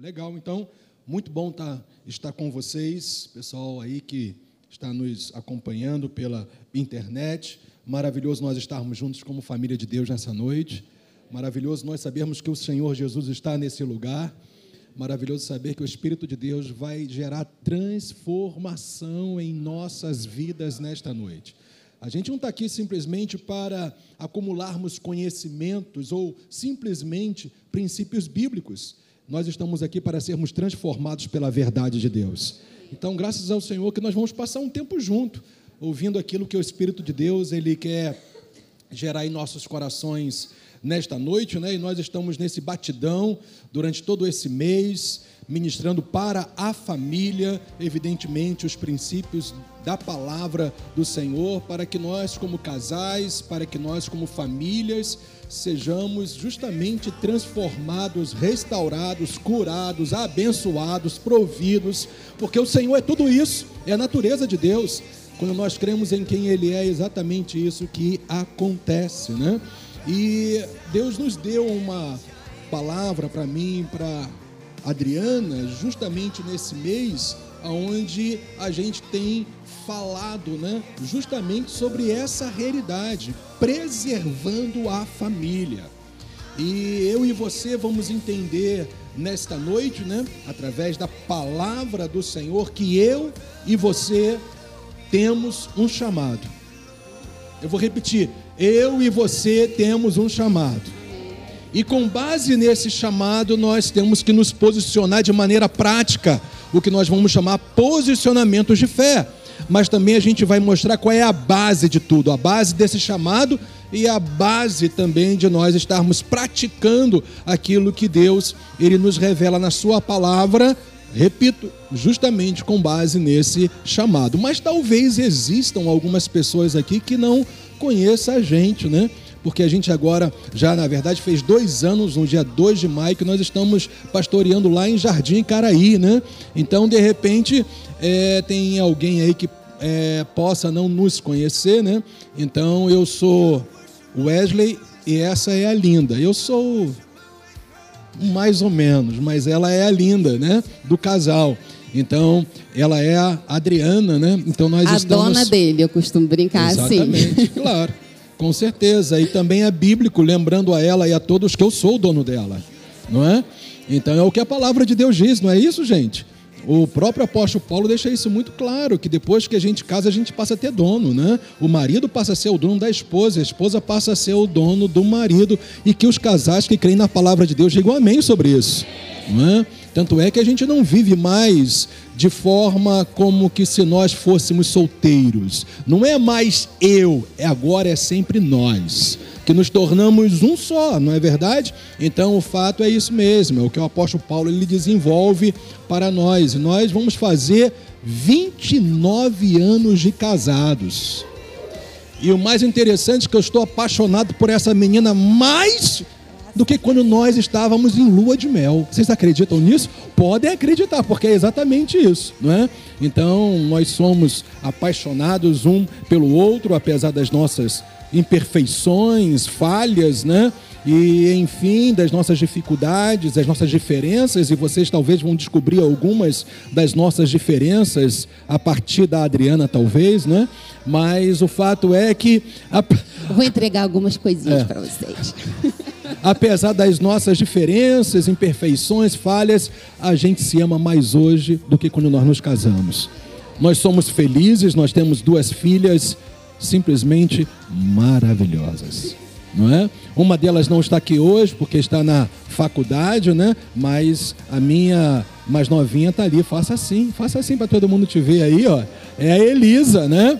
Legal, então, muito bom tá, estar com vocês, pessoal aí que está nos acompanhando pela internet. Maravilhoso nós estarmos juntos como família de Deus nessa noite. Maravilhoso nós sabermos que o Senhor Jesus está nesse lugar. Maravilhoso saber que o Espírito de Deus vai gerar transformação em nossas vidas nesta noite. A gente não está aqui simplesmente para acumularmos conhecimentos ou simplesmente princípios bíblicos nós estamos aqui para sermos transformados pela verdade de Deus. Então, graças ao Senhor que nós vamos passar um tempo junto, ouvindo aquilo que o Espírito de Deus ele quer gerar em nossos corações nesta noite, né? E nós estamos nesse batidão durante todo esse mês, ministrando para a família, evidentemente, os princípios da palavra do Senhor, para que nós, como casais, para que nós, como famílias, sejamos justamente transformados, restaurados, curados, abençoados, providos, porque o Senhor é tudo isso, é a natureza de Deus. Quando nós cremos em quem Ele é, é exatamente isso que acontece, né? E Deus nos deu uma palavra para mim, para Adriana, justamente nesse mês, onde a gente tem falado, né, justamente sobre essa realidade, preservando a família. E eu e você vamos entender nesta noite, né, através da palavra do Senhor, que eu e você temos um chamado. Eu vou repetir: eu e você temos um chamado. E com base nesse chamado, nós temos que nos posicionar de maneira prática, o que nós vamos chamar posicionamentos de fé. Mas também a gente vai mostrar qual é a base de tudo, a base desse chamado e a base também de nós estarmos praticando aquilo que Deus ele nos revela na sua palavra, repito, justamente com base nesse chamado. Mas talvez existam algumas pessoas aqui que não conheçam a gente, né? porque a gente agora já, na verdade, fez dois anos, no dia 2 de maio, que nós estamos pastoreando lá em Jardim Caraí, né? Então, de repente, é, tem alguém aí que é, possa não nos conhecer, né? Então, eu sou Wesley e essa é a Linda. Eu sou mais ou menos, mas ela é a Linda, né? Do casal. Então, ela é a Adriana, né? Então nós a estamos. A dona dele, eu costumo brincar Exatamente, assim. claro. Com certeza. E também é bíblico, lembrando a ela e a todos que eu sou o dono dela. Não é? Então é o que a palavra de Deus diz, não é isso, gente? O próprio apóstolo Paulo deixa isso muito claro, que depois que a gente casa, a gente passa a ter dono, né? O marido passa a ser o dono da esposa, a esposa passa a ser o dono do marido, e que os casais que creem na palavra de Deus digam amém sobre isso. Não é? Tanto é que a gente não vive mais de forma como que se nós fôssemos solteiros. Não é mais eu, é agora é sempre nós, que nos tornamos um só, não é verdade? Então o fato é isso mesmo, é o que o apóstolo Paulo ele desenvolve para nós. E nós vamos fazer 29 anos de casados. E o mais interessante é que eu estou apaixonado por essa menina mais do que quando nós estávamos em lua de mel. Vocês acreditam nisso? Podem acreditar, porque é exatamente isso, não é? Então, nós somos apaixonados um pelo outro, apesar das nossas imperfeições, falhas, né? E, enfim, das nossas dificuldades, das nossas diferenças, e vocês talvez vão descobrir algumas das nossas diferenças a partir da Adriana, talvez, né? Mas o fato é que. A... Vou entregar algumas coisinhas é. para vocês. apesar das nossas diferenças, imperfeições, falhas, a gente se ama mais hoje do que quando nós nos casamos. Nós somos felizes, nós temos duas filhas simplesmente maravilhosas, não é? Uma delas não está aqui hoje porque está na faculdade, né? Mas a minha mais novinha está ali. Faça assim, faça assim para todo mundo te ver aí, ó. É a Elisa, né?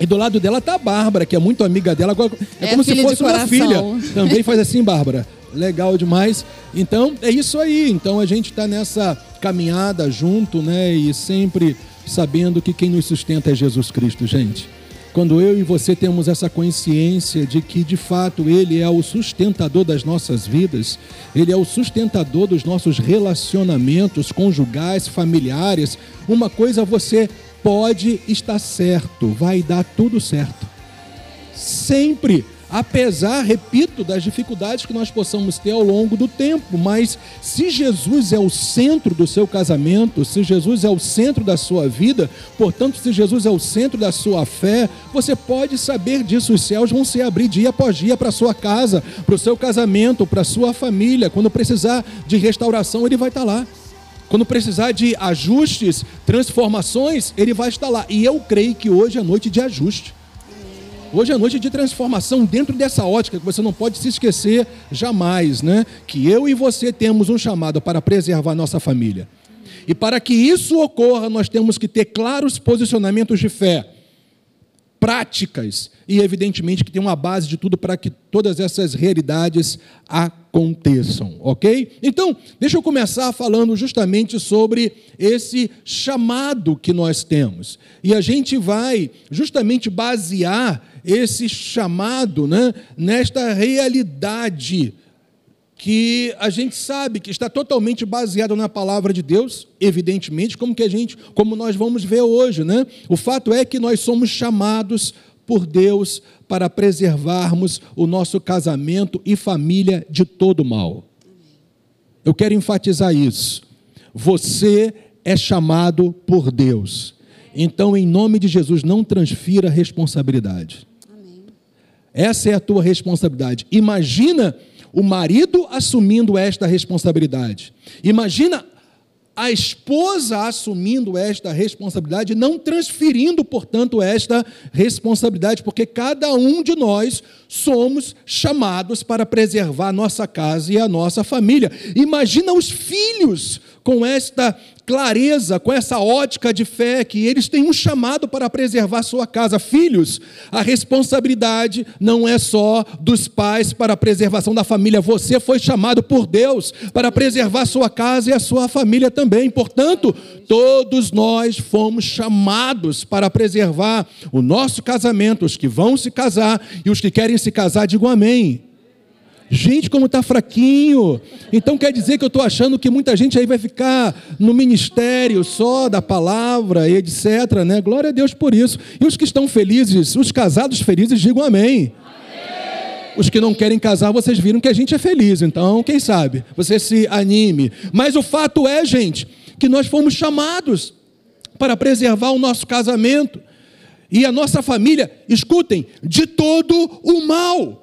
E do lado dela tá a Bárbara, que é muito amiga dela. Agora é, é como se fosse uma filha. Também faz assim, Bárbara. Legal demais. Então, é isso aí. Então, a gente está nessa caminhada junto, né? E sempre sabendo que quem nos sustenta é Jesus Cristo, gente. Quando eu e você temos essa consciência de que, de fato, Ele é o sustentador das nossas vidas, Ele é o sustentador dos nossos relacionamentos conjugais, familiares, uma coisa você pode estar certo, vai dar tudo certo. Sempre apesar, repito, das dificuldades que nós possamos ter ao longo do tempo. Mas se Jesus é o centro do seu casamento, se Jesus é o centro da sua vida, portanto, se Jesus é o centro da sua fé, você pode saber disso. Os céus vão se abrir dia após dia para a sua casa, para o seu casamento, para a sua família. Quando precisar de restauração, ele vai estar lá. Quando precisar de ajustes, transformações, ele vai estar lá. E eu creio que hoje é noite de ajuste. Hoje é noite de transformação dentro dessa ótica que você não pode se esquecer jamais, né? Que eu e você temos um chamado para preservar nossa família. E para que isso ocorra, nós temos que ter claros posicionamentos de fé, práticas e, evidentemente, que tem uma base de tudo para que todas essas realidades aconteçam, ok? Então, deixa eu começar falando justamente sobre esse chamado que nós temos. E a gente vai justamente basear esse chamado né, nesta realidade que a gente sabe que está totalmente baseado na palavra de Deus, evidentemente, como que a gente, como nós vamos ver hoje, né? O fato é que nós somos chamados por Deus para preservarmos o nosso casamento e família de todo mal. Eu quero enfatizar isso. Você é chamado por Deus. Então, em nome de Jesus, não transfira responsabilidade. Essa é a tua responsabilidade. Imagina o marido assumindo esta responsabilidade. Imagina a esposa assumindo esta responsabilidade, não transferindo, portanto, esta responsabilidade, porque cada um de nós somos chamados para preservar a nossa casa e a nossa família. Imagina os filhos com esta clareza, com essa ótica de fé, que eles têm um chamado para preservar sua casa. Filhos, a responsabilidade não é só dos pais para a preservação da família, você foi chamado por Deus para preservar sua casa e a sua família também. Portanto, todos nós fomos chamados para preservar o nosso casamento, os que vão se casar e os que querem se casar, digam amém. Gente, como está fraquinho. Então quer dizer que eu estou achando que muita gente aí vai ficar no ministério só da palavra e etc. Né? Glória a Deus por isso. E os que estão felizes, os casados felizes, digam amém. amém. Os que não querem casar, vocês viram que a gente é feliz. Então, quem sabe, você se anime. Mas o fato é, gente, que nós fomos chamados para preservar o nosso casamento e a nossa família, escutem, de todo o mal.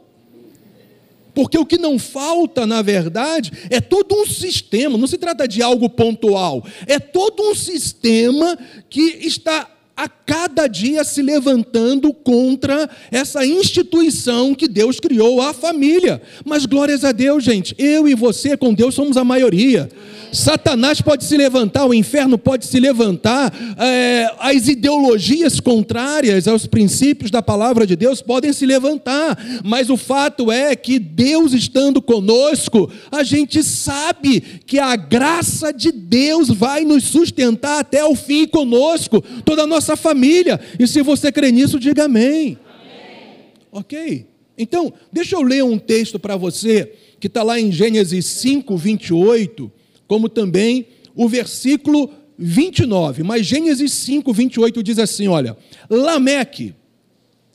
Porque o que não falta, na verdade, é todo um sistema, não se trata de algo pontual, é todo um sistema que está a cada dia se levantando contra essa instituição que Deus criou, a família. Mas glórias a Deus, gente, eu e você com Deus somos a maioria. Satanás pode se levantar, o inferno pode se levantar, é, as ideologias contrárias aos princípios da palavra de Deus podem se levantar, mas o fato é que Deus estando conosco, a gente sabe que a graça de Deus vai nos sustentar até o fim conosco, toda a nossa família, e se você crê nisso, diga amém. amém. Ok? Então, deixa eu ler um texto para você, que está lá em Gênesis 5, 28 como também o versículo 29. Mas Gênesis 5, 28 diz assim: olha, Lameque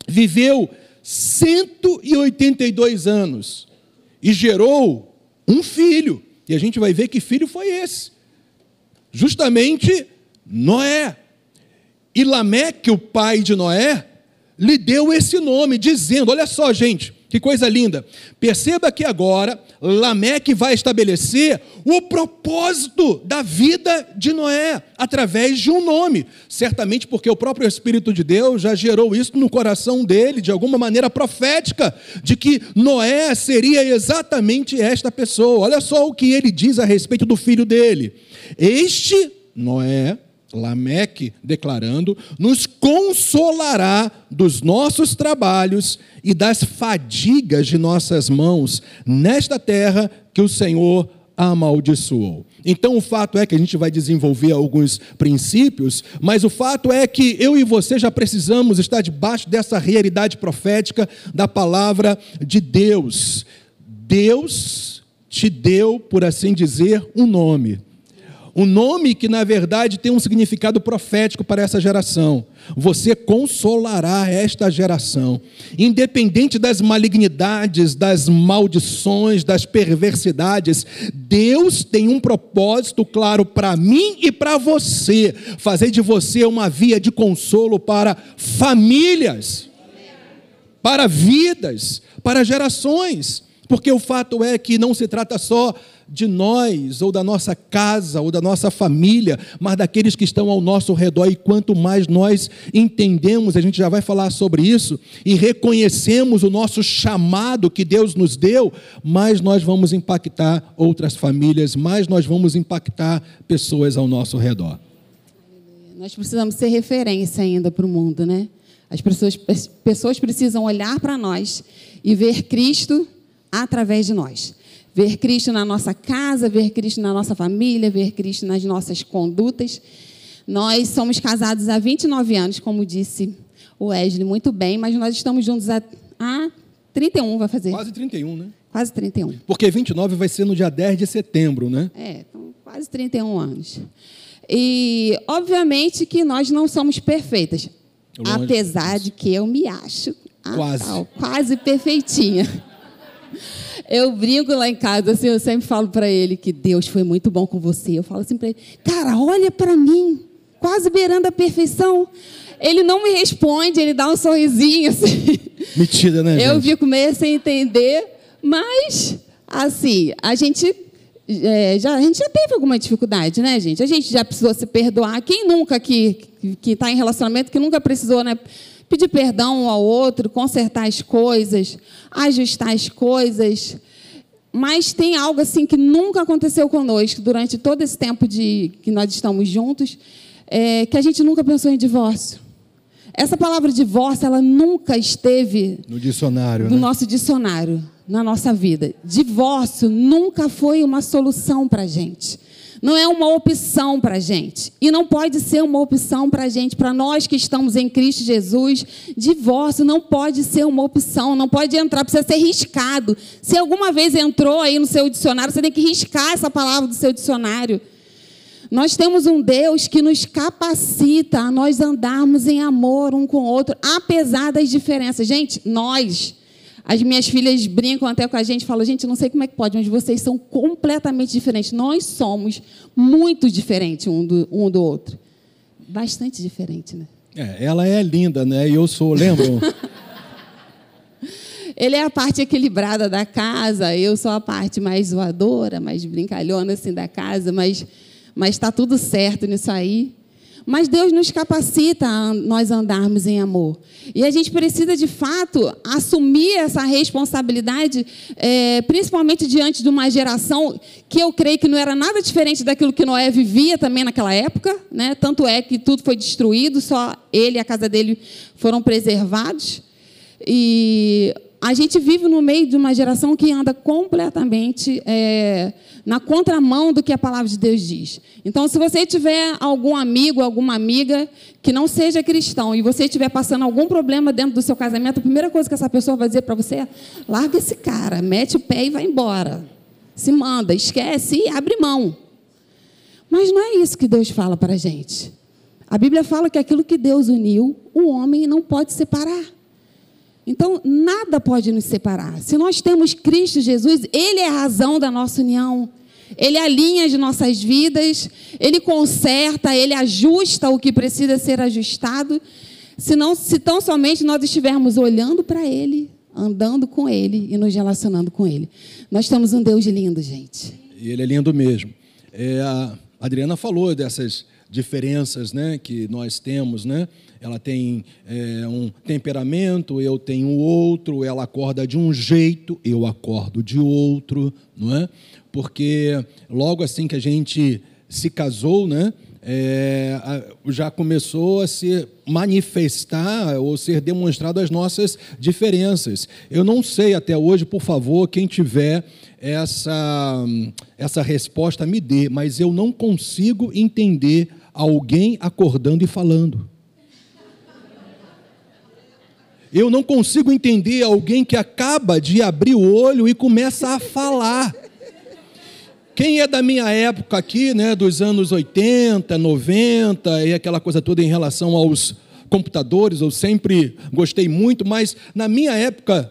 viveu 182 anos e gerou um filho. E a gente vai ver que filho foi esse. Justamente Noé. E Lameque, o pai de Noé, lhe deu esse nome, dizendo: olha só, gente, que coisa linda. Perceba que agora Lameque vai estabelecer o propósito da vida de Noé através de um nome. Certamente porque o próprio Espírito de Deus já gerou isso no coração dele, de alguma maneira profética, de que Noé seria exatamente esta pessoa. Olha só o que ele diz a respeito do filho dele. Este Noé Lameque declarando, nos consolará dos nossos trabalhos e das fadigas de nossas mãos nesta terra que o Senhor amaldiçoou. Então o fato é que a gente vai desenvolver alguns princípios, mas o fato é que eu e você já precisamos estar debaixo dessa realidade profética da palavra de Deus. Deus te deu, por assim dizer, um nome Um nome que, na verdade, tem um significado profético para essa geração. Você consolará esta geração, independente das malignidades, das maldições, das perversidades. Deus tem um propósito claro para mim e para você: fazer de você uma via de consolo para famílias, para vidas, para gerações. Porque o fato é que não se trata só de nós, ou da nossa casa, ou da nossa família, mas daqueles que estão ao nosso redor. E quanto mais nós entendemos, a gente já vai falar sobre isso, e reconhecemos o nosso chamado que Deus nos deu, mais nós vamos impactar outras famílias, mais nós vamos impactar pessoas ao nosso redor. Nós precisamos ser referência ainda para o mundo, né? As pessoas, as pessoas precisam olhar para nós e ver Cristo através de nós ver Cristo na nossa casa, ver Cristo na nossa família, ver Cristo nas nossas condutas. Nós somos casados há 29 anos, como disse o Wesley muito bem, mas nós estamos juntos há, há 31, vai fazer. Quase 31, né? Quase 31. Porque 29 vai ser no dia 10 de setembro, né? É, então, quase 31 anos. E, obviamente, que nós não somos perfeitas. Longe apesar de que eu me acho quase, tal, quase perfeitinha. Eu brinco lá em casa, assim, eu sempre falo para ele que Deus foi muito bom com você. Eu falo assim para ele, cara, olha para mim, quase beirando a perfeição. Ele não me responde, ele dá um sorrisinho assim. Metida, né? Eu fico meio sem entender, mas assim, a gente é, já, a gente já teve alguma dificuldade, né, gente? A gente já precisou se perdoar. Quem nunca que está em relacionamento, que nunca precisou, né? Pedir perdão um ao outro, consertar as coisas, ajustar as coisas. Mas tem algo assim que nunca aconteceu conosco durante todo esse tempo de que nós estamos juntos, é, que a gente nunca pensou em divórcio. Essa palavra divórcio, ela nunca esteve no dicionário, no né? nosso dicionário, na nossa vida. Divórcio nunca foi uma solução para a gente não é uma opção para a gente. E não pode ser uma opção para a gente, para nós que estamos em Cristo Jesus. Divórcio não pode ser uma opção, não pode entrar, precisa ser riscado. Se alguma vez entrou aí no seu dicionário, você tem que riscar essa palavra do seu dicionário. Nós temos um Deus que nos capacita a nós andarmos em amor um com o outro, apesar das diferenças. Gente, nós as minhas filhas brincam até com a gente, falam, gente, não sei como é que pode, mas vocês são completamente diferentes. Nós somos muito diferentes um do, um do outro. Bastante diferente, né? É, ela é linda, né? E eu sou, lembram? Ele é a parte equilibrada da casa, eu sou a parte mais zoadora, mais brincalhona assim da casa, mas mas está tudo certo nisso aí. Mas Deus nos capacita a nós andarmos em amor. E a gente precisa, de fato, assumir essa responsabilidade, é, principalmente diante de uma geração que eu creio que não era nada diferente daquilo que Noé vivia também naquela época. Né? Tanto é que tudo foi destruído, só ele e a casa dele foram preservados. E a gente vive no meio de uma geração que anda completamente é, na contramão do que a palavra de Deus diz. Então, se você tiver algum amigo, alguma amiga que não seja cristão e você estiver passando algum problema dentro do seu casamento, a primeira coisa que essa pessoa vai dizer para você é: larga esse cara, mete o pé e vai embora. Se manda, esquece e abre mão. Mas não é isso que Deus fala para a gente. A Bíblia fala que aquilo que Deus uniu, o homem não pode separar. Então, nada pode nos separar. Se nós temos Cristo Jesus, Ele é a razão da nossa união. Ele alinha as nossas vidas, Ele conserta, Ele ajusta o que precisa ser ajustado. Senão, se tão somente nós estivermos olhando para Ele, andando com Ele e nos relacionando com Ele. Nós temos um Deus lindo, gente. E Ele é lindo mesmo. É, a Adriana falou dessas diferenças né, que nós temos, né? Ela tem é, um temperamento, eu tenho outro, ela acorda de um jeito, eu acordo de outro, não é? Porque logo assim que a gente se casou, né? É, já começou a se manifestar ou ser demonstrado as nossas diferenças. Eu não sei até hoje, por favor, quem tiver essa, essa resposta me dê, mas eu não consigo entender alguém acordando e falando. Eu não consigo entender alguém que acaba de abrir o olho e começa a falar. Quem é da minha época aqui, né, dos anos 80, 90 e aquela coisa toda em relação aos computadores, eu sempre gostei muito, mas na minha época,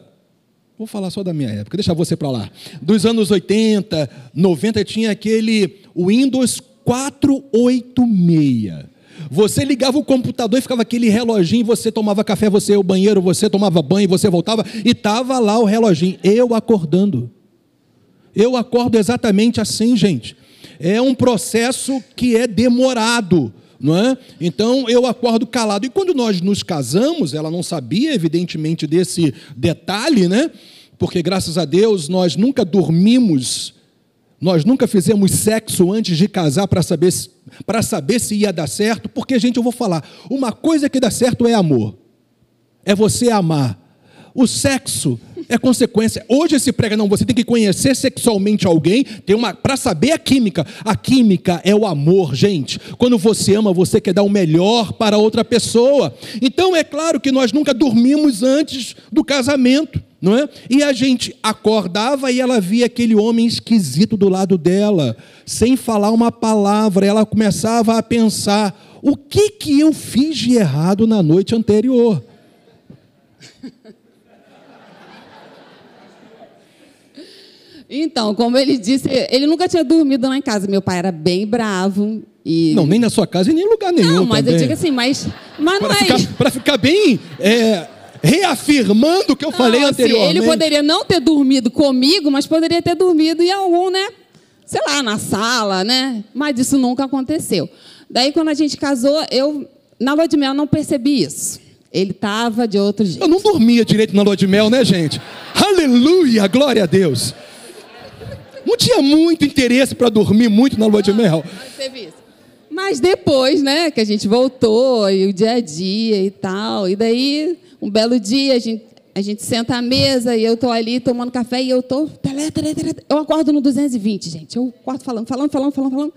vou falar só da minha época, deixa você para lá. Dos anos 80, 90 tinha aquele Windows 486. Você ligava o computador e ficava aquele reloginho, você tomava café, você ia ao banheiro, você tomava banho, você voltava e estava lá o reloginho. Eu acordando. Eu acordo exatamente assim, gente. É um processo que é demorado, não é? Então eu acordo calado. E quando nós nos casamos, ela não sabia, evidentemente, desse detalhe, né? Porque graças a Deus nós nunca dormimos, nós nunca fizemos sexo antes de casar para saber, para saber se ia dar certo. Porque, gente, eu vou falar: uma coisa que dá certo é amor, é você amar. O sexo é consequência. Hoje se prega, não, você tem que conhecer sexualmente alguém, tem uma para saber a química. A química é o amor, gente. Quando você ama, você quer dar o melhor para outra pessoa. Então é claro que nós nunca dormimos antes do casamento, não é? E a gente acordava e ela via aquele homem esquisito do lado dela, sem falar uma palavra, ela começava a pensar: o que que eu fiz de errado na noite anterior? Então, como ele disse, ele nunca tinha dormido lá em casa. Meu pai era bem bravo. E... Não, nem na sua casa e nem em lugar nenhum. Não, mas também. eu digo assim, mas, mas não Para é pra ficar bem é, reafirmando o que eu falei Não, assim, anteriormente. ele poderia não ter dormido comigo, mas poderia ter dormido em algum, né? Sei lá, na sala, né? Mas isso nunca aconteceu. Daí, quando a gente casou, eu, na lua de mel, não percebi isso. Ele estava de outro jeito. Eu não dormia direito na lua de mel, né, gente? Aleluia, glória a Deus. Não tinha muito interesse para dormir muito na lua de mel. Mas teve isso. Mas depois, né, que a gente voltou, e o dia a dia e tal, e daí, um belo dia, a gente, a gente senta à mesa e eu tô ali tomando café e eu tele, Eu acordo no 220, gente. Eu acordo falando, falando, falando, falando, falando.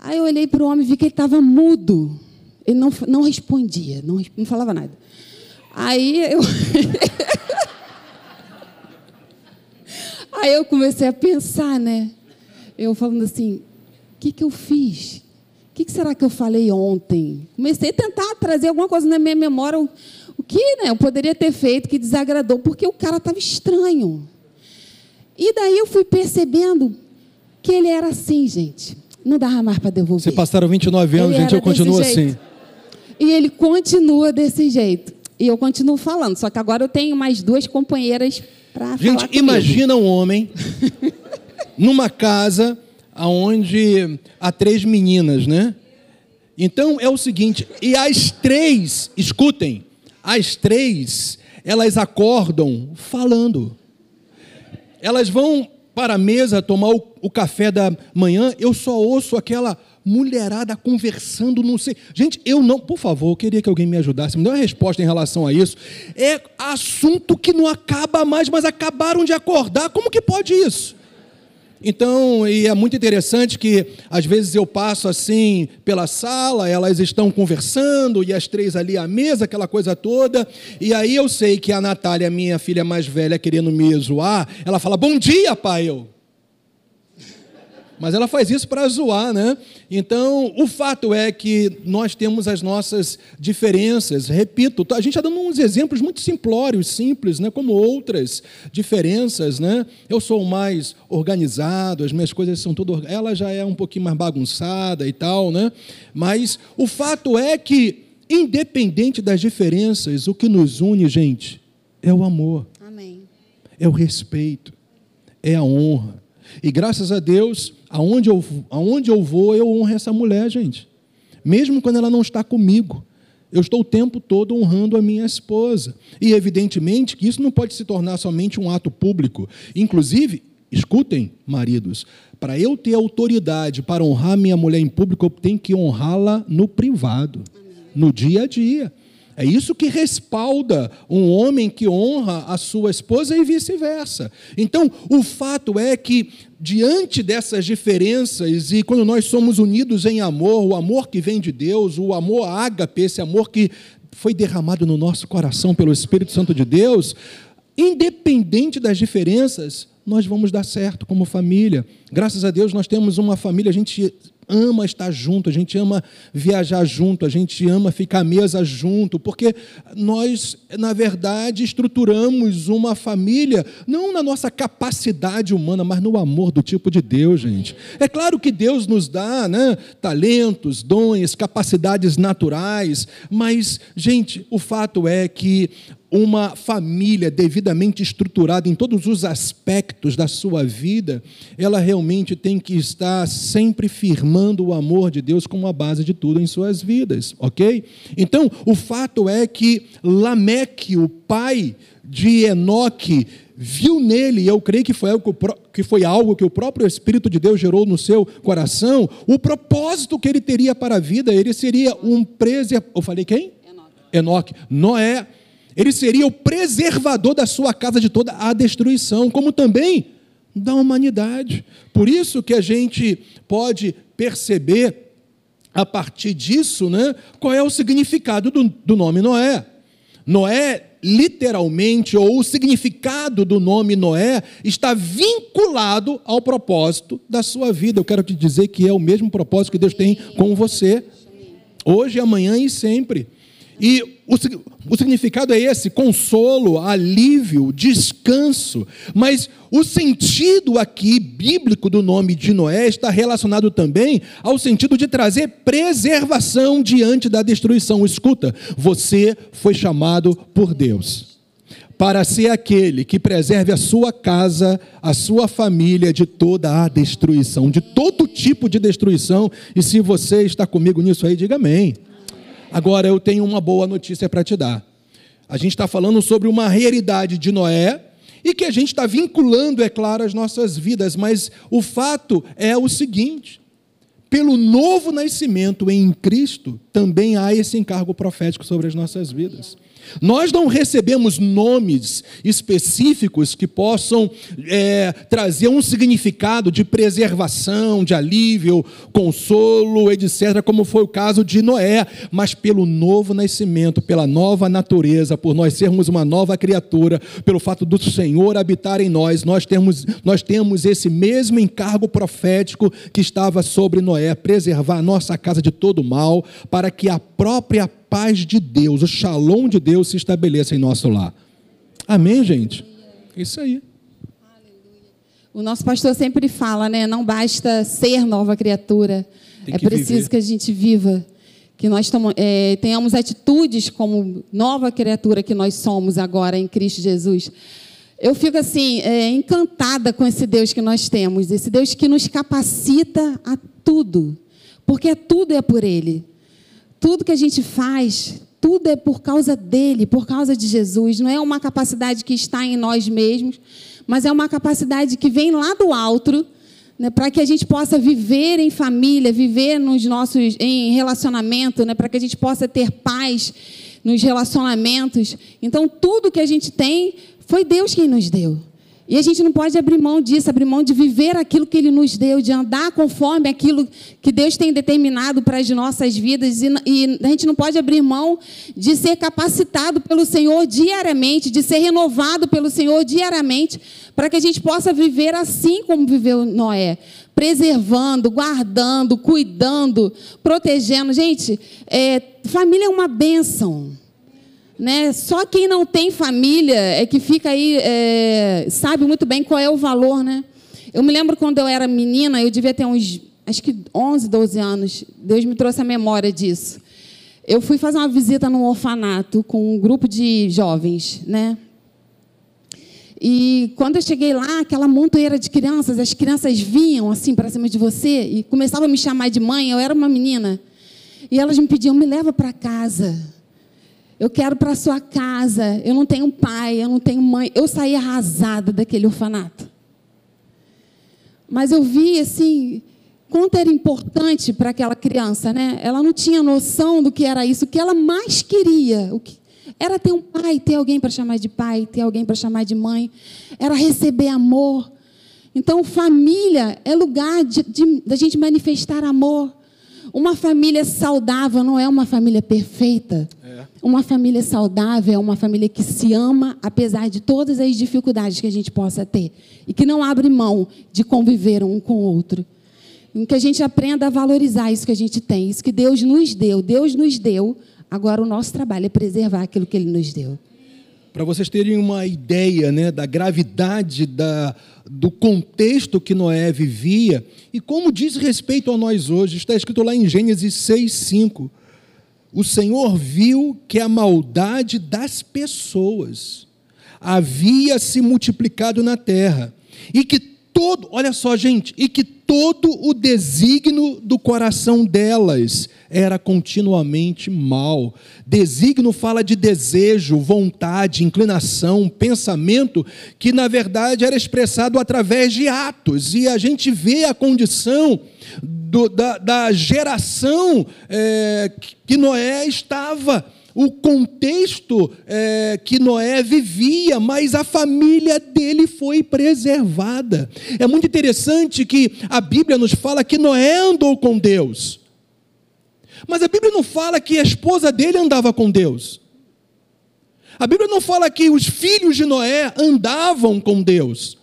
Aí eu olhei para o homem e vi que ele estava mudo. Ele não, não respondia, não, não falava nada. Aí eu. Aí eu comecei a pensar, né? Eu falando assim, o que, que eu fiz? O que, que será que eu falei ontem? Comecei a tentar trazer alguma coisa na minha memória, o que né, eu poderia ter feito que desagradou, porque o cara estava estranho. E daí eu fui percebendo que ele era assim, gente. Não dava mais para devolver. Você passaram 29 anos, Ele gente, eu continuo assim. E ele continua desse jeito. E eu continuo falando, só que agora eu tenho mais duas companheiras para falar Gente, imagina um homem numa casa onde há três meninas, né? Então é o seguinte, e as três, escutem, as três, elas acordam falando. Elas vão para a mesa tomar o, o café da manhã, eu só ouço aquela mulherada conversando, não sei. Gente, eu não, por favor, eu queria que alguém me ajudasse, me dê uma resposta em relação a isso. É assunto que não acaba mais, mas acabaram de acordar. Como que pode isso? Então, e é muito interessante que às vezes eu passo assim pela sala, elas estão conversando e as três ali à mesa, aquela coisa toda, e aí eu sei que a Natália, minha filha mais velha, querendo me zoar, ela fala: Bom dia, pai. Eu. Mas ela faz isso para zoar, né? Então, o fato é que nós temos as nossas diferenças. Repito, a gente está dando uns exemplos muito simplórios, simples, né? Como outras diferenças, né? Eu sou mais organizado, as minhas coisas são tudo. Ela já é um pouquinho mais bagunçada e tal, né? Mas o fato é que, independente das diferenças, o que nos une, gente, é o amor Amém. é o respeito, é a honra. E graças a Deus, aonde eu, aonde eu vou, eu honro essa mulher, gente. Mesmo quando ela não está comigo. Eu estou o tempo todo honrando a minha esposa. E evidentemente que isso não pode se tornar somente um ato público. Inclusive, escutem, maridos, para eu ter autoridade para honrar minha mulher em público, eu tenho que honrá-la no privado, no dia a dia. É isso que respalda um homem que honra a sua esposa e vice-versa. Então, o fato é que, diante dessas diferenças, e quando nós somos unidos em amor, o amor que vem de Deus, o amor ágape, esse amor que foi derramado no nosso coração pelo Espírito Santo de Deus, independente das diferenças, nós vamos dar certo como família. Graças a Deus nós temos uma família, a gente ama estar junto, a gente ama viajar junto, a gente ama ficar à mesa junto, porque nós, na verdade, estruturamos uma família não na nossa capacidade humana, mas no amor do tipo de Deus, gente. É claro que Deus nos dá né, talentos, dons, capacidades naturais, mas, gente, o fato é que uma família devidamente estruturada em todos os aspectos da sua vida, ela realmente tem que estar sempre firmando o amor de Deus como a base de tudo em suas vidas, ok? Então, o fato é que Lameque, o pai de Enoque, viu nele, e eu creio que foi, algo que foi algo que o próprio Espírito de Deus gerou no seu coração, o propósito que ele teria para a vida, ele seria um preservador. Eu falei quem? Enoque. Enoque. Noé ele seria o preservador da sua casa de toda a destruição, como também da humanidade. Por isso que a gente pode perceber, a partir disso, né, qual é o significado do, do nome Noé. Noé, literalmente, ou o significado do nome Noé, está vinculado ao propósito da sua vida. Eu quero te dizer que é o mesmo propósito que Deus tem com você, hoje, amanhã e sempre. E o, o, significado é esse: consolo, alívio, descanso. Mas o sentido aqui bíblico do nome de Noé está relacionado também ao sentido de trazer preservação diante da destruição. Escuta, você foi chamado por Deus para ser aquele que preserve a sua casa, a sua família de toda a destruição, de todo tipo de destruição. E se você está comigo nisso aí, diga amém. Agora eu tenho uma boa notícia para te dar. A gente está falando sobre uma realidade de Noé e que a gente está vinculando, é claro, as nossas vidas, mas o fato é o seguinte: pelo novo nascimento em Cristo, também há esse encargo profético sobre as nossas vidas. Nós não recebemos nomes específicos que possam é, trazer um significado de preservação, de alívio, consolo, etc., como foi o caso de Noé, mas pelo novo nascimento, pela nova natureza, por nós sermos uma nova criatura, pelo fato do Senhor habitar em nós, nós temos, nós temos esse mesmo encargo profético que estava sobre Noé, preservar a nossa casa de todo mal, para que a própria paz de Deus, o shalom de Deus se estabeleça em nosso lar. Amém, gente? Isso aí. O nosso pastor sempre fala, né? Não basta ser nova criatura, é preciso viver. que a gente viva, que nós tomo, é, tenhamos atitudes como nova criatura que nós somos agora em Cristo Jesus. Eu fico assim é, encantada com esse Deus que nós temos, esse Deus que nos capacita a tudo, porque tudo é por Ele. Tudo que a gente faz, tudo é por causa dele, por causa de Jesus. Não é uma capacidade que está em nós mesmos, mas é uma capacidade que vem lá do alto, né, para que a gente possa viver em família, viver nos nossos em relacionamento, né, para que a gente possa ter paz nos relacionamentos. Então, tudo que a gente tem foi Deus quem nos deu. E a gente não pode abrir mão disso, abrir mão de viver aquilo que Ele nos deu, de andar conforme aquilo que Deus tem determinado para as nossas vidas. E, e a gente não pode abrir mão de ser capacitado pelo Senhor diariamente, de ser renovado pelo Senhor diariamente, para que a gente possa viver assim como viveu Noé preservando, guardando, cuidando, protegendo. Gente, é, família é uma bênção. Né? Só quem não tem família é que fica aí, é, sabe muito bem qual é o valor. Né? Eu me lembro quando eu era menina, eu devia ter uns, acho que 11, 12 anos. Deus me trouxe a memória disso. Eu fui fazer uma visita num orfanato com um grupo de jovens, né? E quando eu cheguei lá, aquela montoeira de crianças, as crianças vinham assim para cima de você e começavam a me chamar de mãe. Eu era uma menina. E elas me pediam: me leva para casa. Eu quero para sua casa. Eu não tenho pai, eu não tenho mãe. Eu saí arrasada daquele orfanato. Mas eu vi assim, quanto era importante para aquela criança, né? Ela não tinha noção do que era isso. O que ela mais queria, o que era ter um pai, ter alguém para chamar de pai, ter alguém para chamar de mãe, era receber amor. Então, família é lugar de, gente manifestar amor. Uma família saudável não é uma família perfeita. É. Uma família saudável é uma família que se ama, apesar de todas as dificuldades que a gente possa ter. E que não abre mão de conviver um com o outro. Em que a gente aprenda a valorizar isso que a gente tem, isso que Deus nos deu. Deus nos deu, agora o nosso trabalho é preservar aquilo que Ele nos deu. Para vocês terem uma ideia né, da gravidade da, do contexto que Noé vivia e como diz respeito a nós hoje, está escrito lá em Gênesis 6, 5 o Senhor viu que a maldade das pessoas havia se multiplicado na terra e que todo, olha só, gente, e que todo o desígnio do coração delas era continuamente mal. Desígnio fala de desejo, vontade, inclinação, pensamento, que na verdade era expressado através de atos, e a gente vê a condição do, da, da, geração é, que Noé estava o contexto é, que Noé vivia, mas a família dele foi preservada. É muito interessante que a Bíblia nos fala que Noé andou com Deus, mas a Bíblia não fala que a esposa dele andava com Deus. A Bíblia não fala que os filhos de Noé andavam com Deus.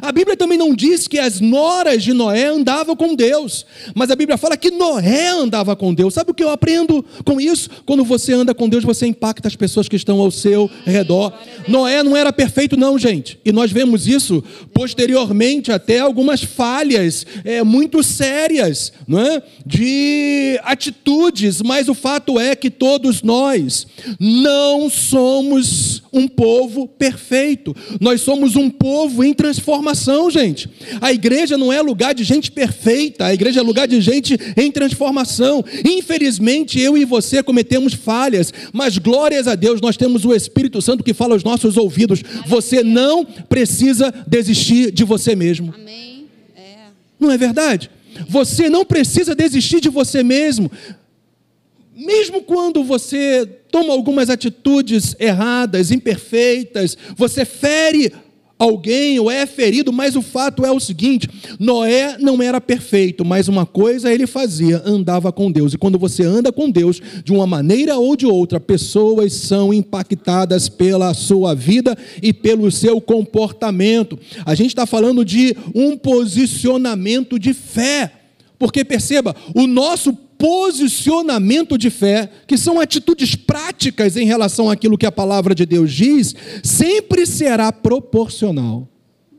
A Bíblia também não diz que as noras de Noé andavam com Deus, mas a Bíblia fala que Noé andava com Deus. Sabe o que eu aprendo com isso? Quando você anda com Deus, você impacta as pessoas que estão ao seu redor. Noé não era perfeito, não, gente. E nós vemos isso posteriormente, até algumas falhas é, muito sérias não é? de atitudes, mas o fato é que todos nós não somos um povo perfeito, nós somos um povo em transformação transformação, gente. A igreja não é lugar de gente perfeita, a igreja é lugar de gente em transformação. Infelizmente, eu e você cometemos falhas, mas glórias a Deus, nós temos o Espírito Santo que fala aos nossos ouvidos. Você não precisa desistir de você mesmo. Amém. É. Não é verdade? Você não precisa desistir de você mesmo. Mesmo quando você toma algumas atitudes erradas, imperfeitas, você fere alguém ou é ferido, mas o fato é o seguinte: Noé não era perfeito, mas uma coisa ele fazia, andava com Deus. E quando você anda com Deus, de uma maneira ou de outra, pessoas são impactadas pela sua vida e pelo seu comportamento. A gente está falando de um posicionamento de fé. Porque perceba, o nosso posicionamento de fé, que são atitudes práticas em relação àquilo que a palavra de Deus diz, sempre será proporcional.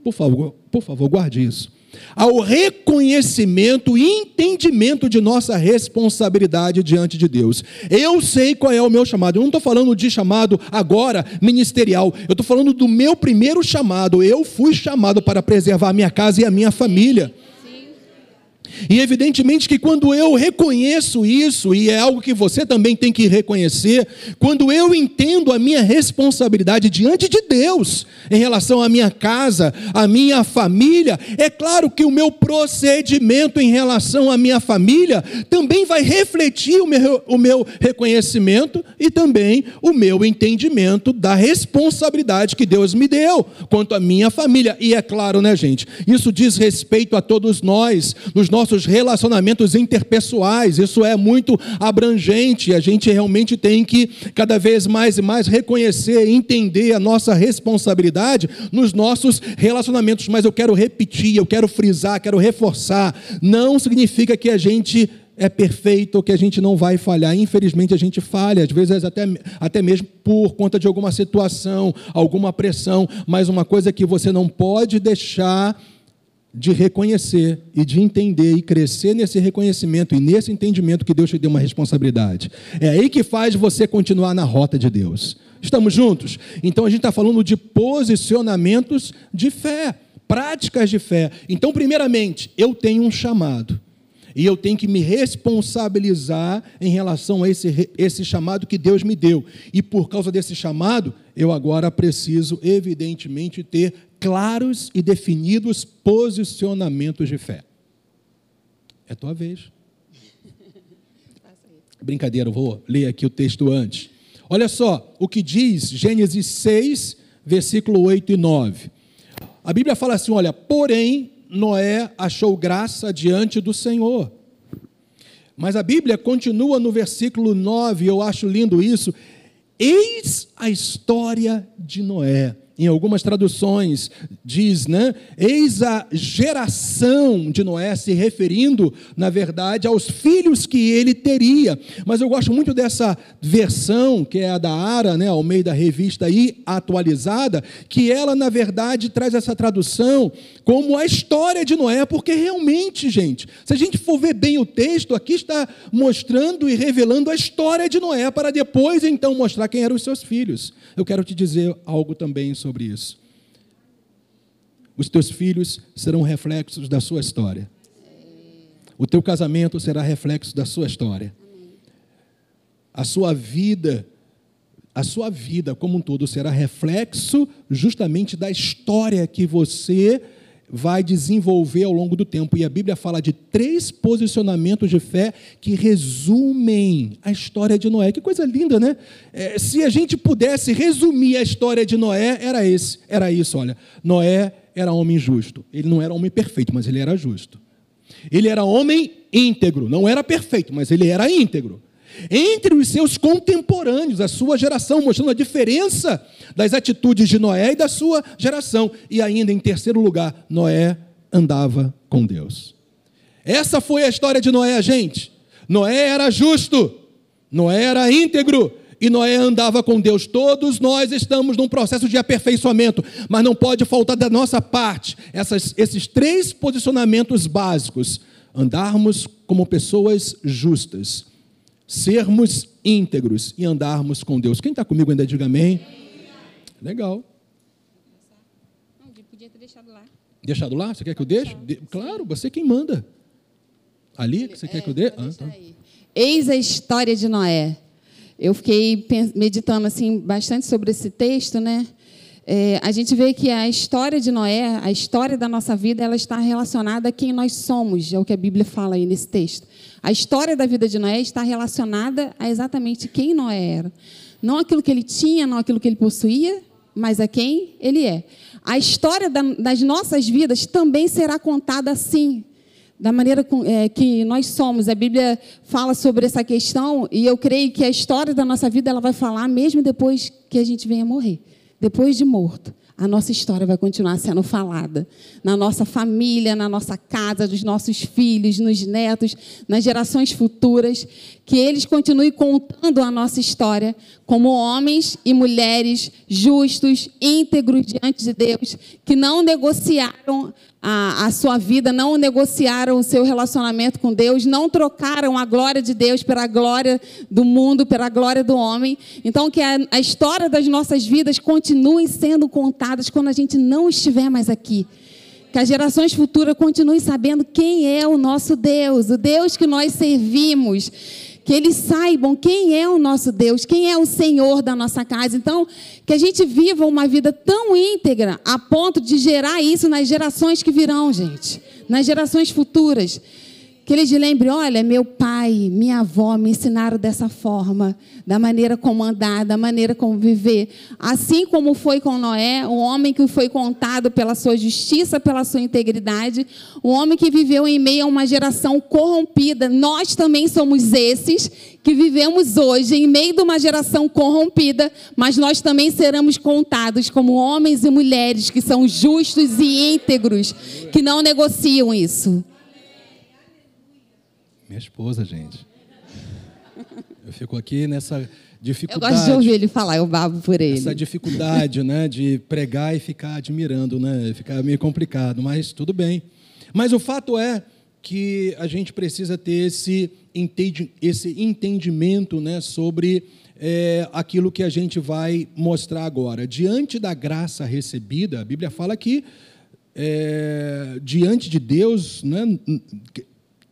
Por favor, por favor, guarde isso. Ao reconhecimento e entendimento de nossa responsabilidade diante de Deus. Eu sei qual é o meu chamado. Eu não estou falando de chamado agora ministerial. Eu estou falando do meu primeiro chamado. Eu fui chamado para preservar a minha casa e a minha família. E evidentemente que quando eu reconheço isso, e é algo que você também tem que reconhecer, quando eu entendo a minha responsabilidade diante de Deus em relação à minha casa, à minha família, é claro que o meu procedimento em relação à minha família também vai refletir o meu, o meu reconhecimento e também o meu entendimento da responsabilidade que Deus me deu quanto à minha família. E é claro, né, gente? Isso diz respeito a todos nós, nos nossos nossos relacionamentos interpessoais. Isso é muito abrangente. A gente realmente tem que cada vez mais e mais reconhecer entender a nossa responsabilidade nos nossos relacionamentos. Mas eu quero repetir, eu quero frisar, quero reforçar. Não significa que a gente é perfeito que a gente não vai falhar. Infelizmente a gente falha, às vezes até, até mesmo por conta de alguma situação, alguma pressão, mas uma coisa que você não pode deixar de reconhecer e de entender e crescer nesse reconhecimento e nesse entendimento que Deus te deu uma responsabilidade. É aí que faz você continuar na rota de Deus. Estamos juntos? Então a gente está falando de posicionamentos de fé, práticas de fé. Então, primeiramente, eu tenho um chamado. E eu tenho que me responsabilizar em relação a esse, esse chamado que Deus me deu. E por causa desse chamado, eu agora preciso, evidentemente, ter claros e definidos posicionamentos de fé. É tua vez. Brincadeira, vou ler aqui o texto antes. Olha só o que diz Gênesis 6, versículo 8 e 9. A Bíblia fala assim: olha, porém, Noé achou graça diante do Senhor. Mas a Bíblia continua no versículo 9, eu acho lindo isso. Eis a história de Noé. Em algumas traduções diz, né? Eis a geração de Noé, se referindo, na verdade, aos filhos que ele teria. Mas eu gosto muito dessa versão, que é a da Ara, né? Ao meio da revista aí, atualizada, que ela, na verdade, traz essa tradução como a história de Noé, porque realmente, gente, se a gente for ver bem o texto, aqui está mostrando e revelando a história de Noé, para depois, então, mostrar quem eram os seus filhos. Eu quero te dizer algo também sobre sobre isso. Os teus filhos serão reflexos da sua história. O teu casamento será reflexo da sua história. A sua vida, a sua vida como um todo será reflexo justamente da história que você vai desenvolver ao longo do tempo. E a Bíblia fala de três posicionamentos de fé que resumem a história de Noé. Que coisa linda, né? É, se a gente pudesse resumir a história de Noé, era esse, era isso, olha. Noé era homem justo. Ele não era homem perfeito, mas ele era justo. Ele era homem íntegro, não era perfeito, mas ele era íntegro entre os seus contemporâneos, a sua geração, mostrando a diferença das atitudes de Noé e da sua geração. E ainda, em terceiro lugar, Noé andava com Deus. Essa foi a história de Noé, gente. Noé era justo, Noé era íntegro, e Noé andava com Deus. Todos nós estamos num processo de aperfeiçoamento, mas não pode faltar da nossa parte essas, esses três posicionamentos básicos: andarmos como pessoas justas sermos íntegros e andarmos com Deus. Quem está comigo ainda diga amém. Legal. Não, podia ter deixado lá. Deixado lá? Você quer que eu deixe? De... Claro, você quem manda. Ali, você é, quer que eu dê? Ah, tá. Eis a história de Noé. Eu fiquei meditando assim bastante sobre esse texto, né? É, a gente vê que a história de Noé, a história da nossa vida, ela está relacionada a quem nós somos, é o que a Bíblia fala aí nesse texto. A história da vida de Noé está relacionada a exatamente quem Noé era. Não aquilo que ele tinha, não aquilo que ele possuía, mas a quem ele é. A história das nossas vidas também será contada assim, da maneira é, que nós somos. A Bíblia fala sobre essa questão e eu creio que a história da nossa vida ela vai falar mesmo depois que a gente venha morrer depois de morto, a nossa história vai continuar sendo falada. Na nossa família, na nossa casa, dos nossos filhos, nos netos, nas gerações futuras. Que eles continuem contando a nossa história como homens e mulheres justos, íntegros diante de Deus, que não negociaram a, a sua vida, não negociaram o seu relacionamento com Deus, não trocaram a glória de Deus pela glória do mundo, pela glória do homem. Então, que a, a história das nossas vidas continue sendo contadas quando a gente não estiver mais aqui que as gerações futuras continuem sabendo quem é o nosso Deus, o Deus que nós servimos, que eles saibam quem é o nosso Deus, quem é o Senhor da nossa casa. Então, que a gente viva uma vida tão íntegra a ponto de gerar isso nas gerações que virão, gente, nas gerações futuras. Que eles lembrem: olha, meu pai, minha avó me ensinaram dessa forma, da maneira como andar, da maneira como viver. Assim como foi com Noé, um homem que foi contado pela sua justiça, pela sua integridade, um homem que viveu em meio a uma geração corrompida. Nós também somos esses que vivemos hoje em meio de uma geração corrompida, mas nós também seremos contados como homens e mulheres que são justos e íntegros, que não negociam isso. Minha esposa, gente. Eu fico aqui nessa dificuldade. Eu gosto de ouvir ele falar, eu babo por ele. Essa dificuldade, né, de pregar e ficar admirando, né, ficar meio complicado, mas tudo bem. Mas o fato é que a gente precisa ter esse, esse entendimento, né, sobre é, aquilo que a gente vai mostrar agora. Diante da graça recebida, a Bíblia fala que é, diante de Deus, né,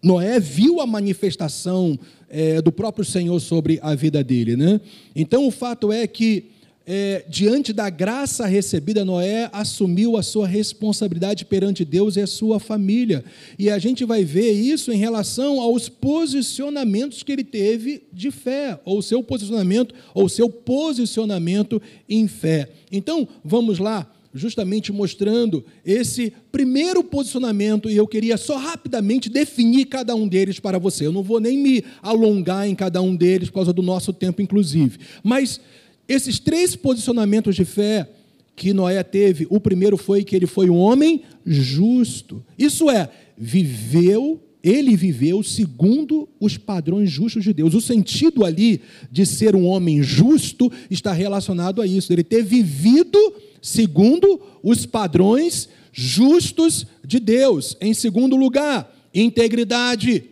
Noé viu a manifestação é, do próprio Senhor sobre a vida dele. Né? Então, o fato é que, é, diante da graça recebida, Noé assumiu a sua responsabilidade perante Deus e a sua família. E a gente vai ver isso em relação aos posicionamentos que ele teve de fé, ou seu posicionamento, ou seu posicionamento em fé. Então, vamos lá justamente mostrando esse primeiro posicionamento, e eu queria só rapidamente definir cada um deles para você. Eu não vou nem me alongar em cada um deles por causa do nosso tempo, inclusive. Mas esses três posicionamentos de fé que Noé teve, o primeiro foi que ele foi um homem justo. Isso é, viveu, ele viveu segundo os padrões justos de Deus. O sentido ali de ser um homem justo está relacionado a isso, ele ter vivido segundo os padrões justos de Deus. Em segundo lugar, integridade.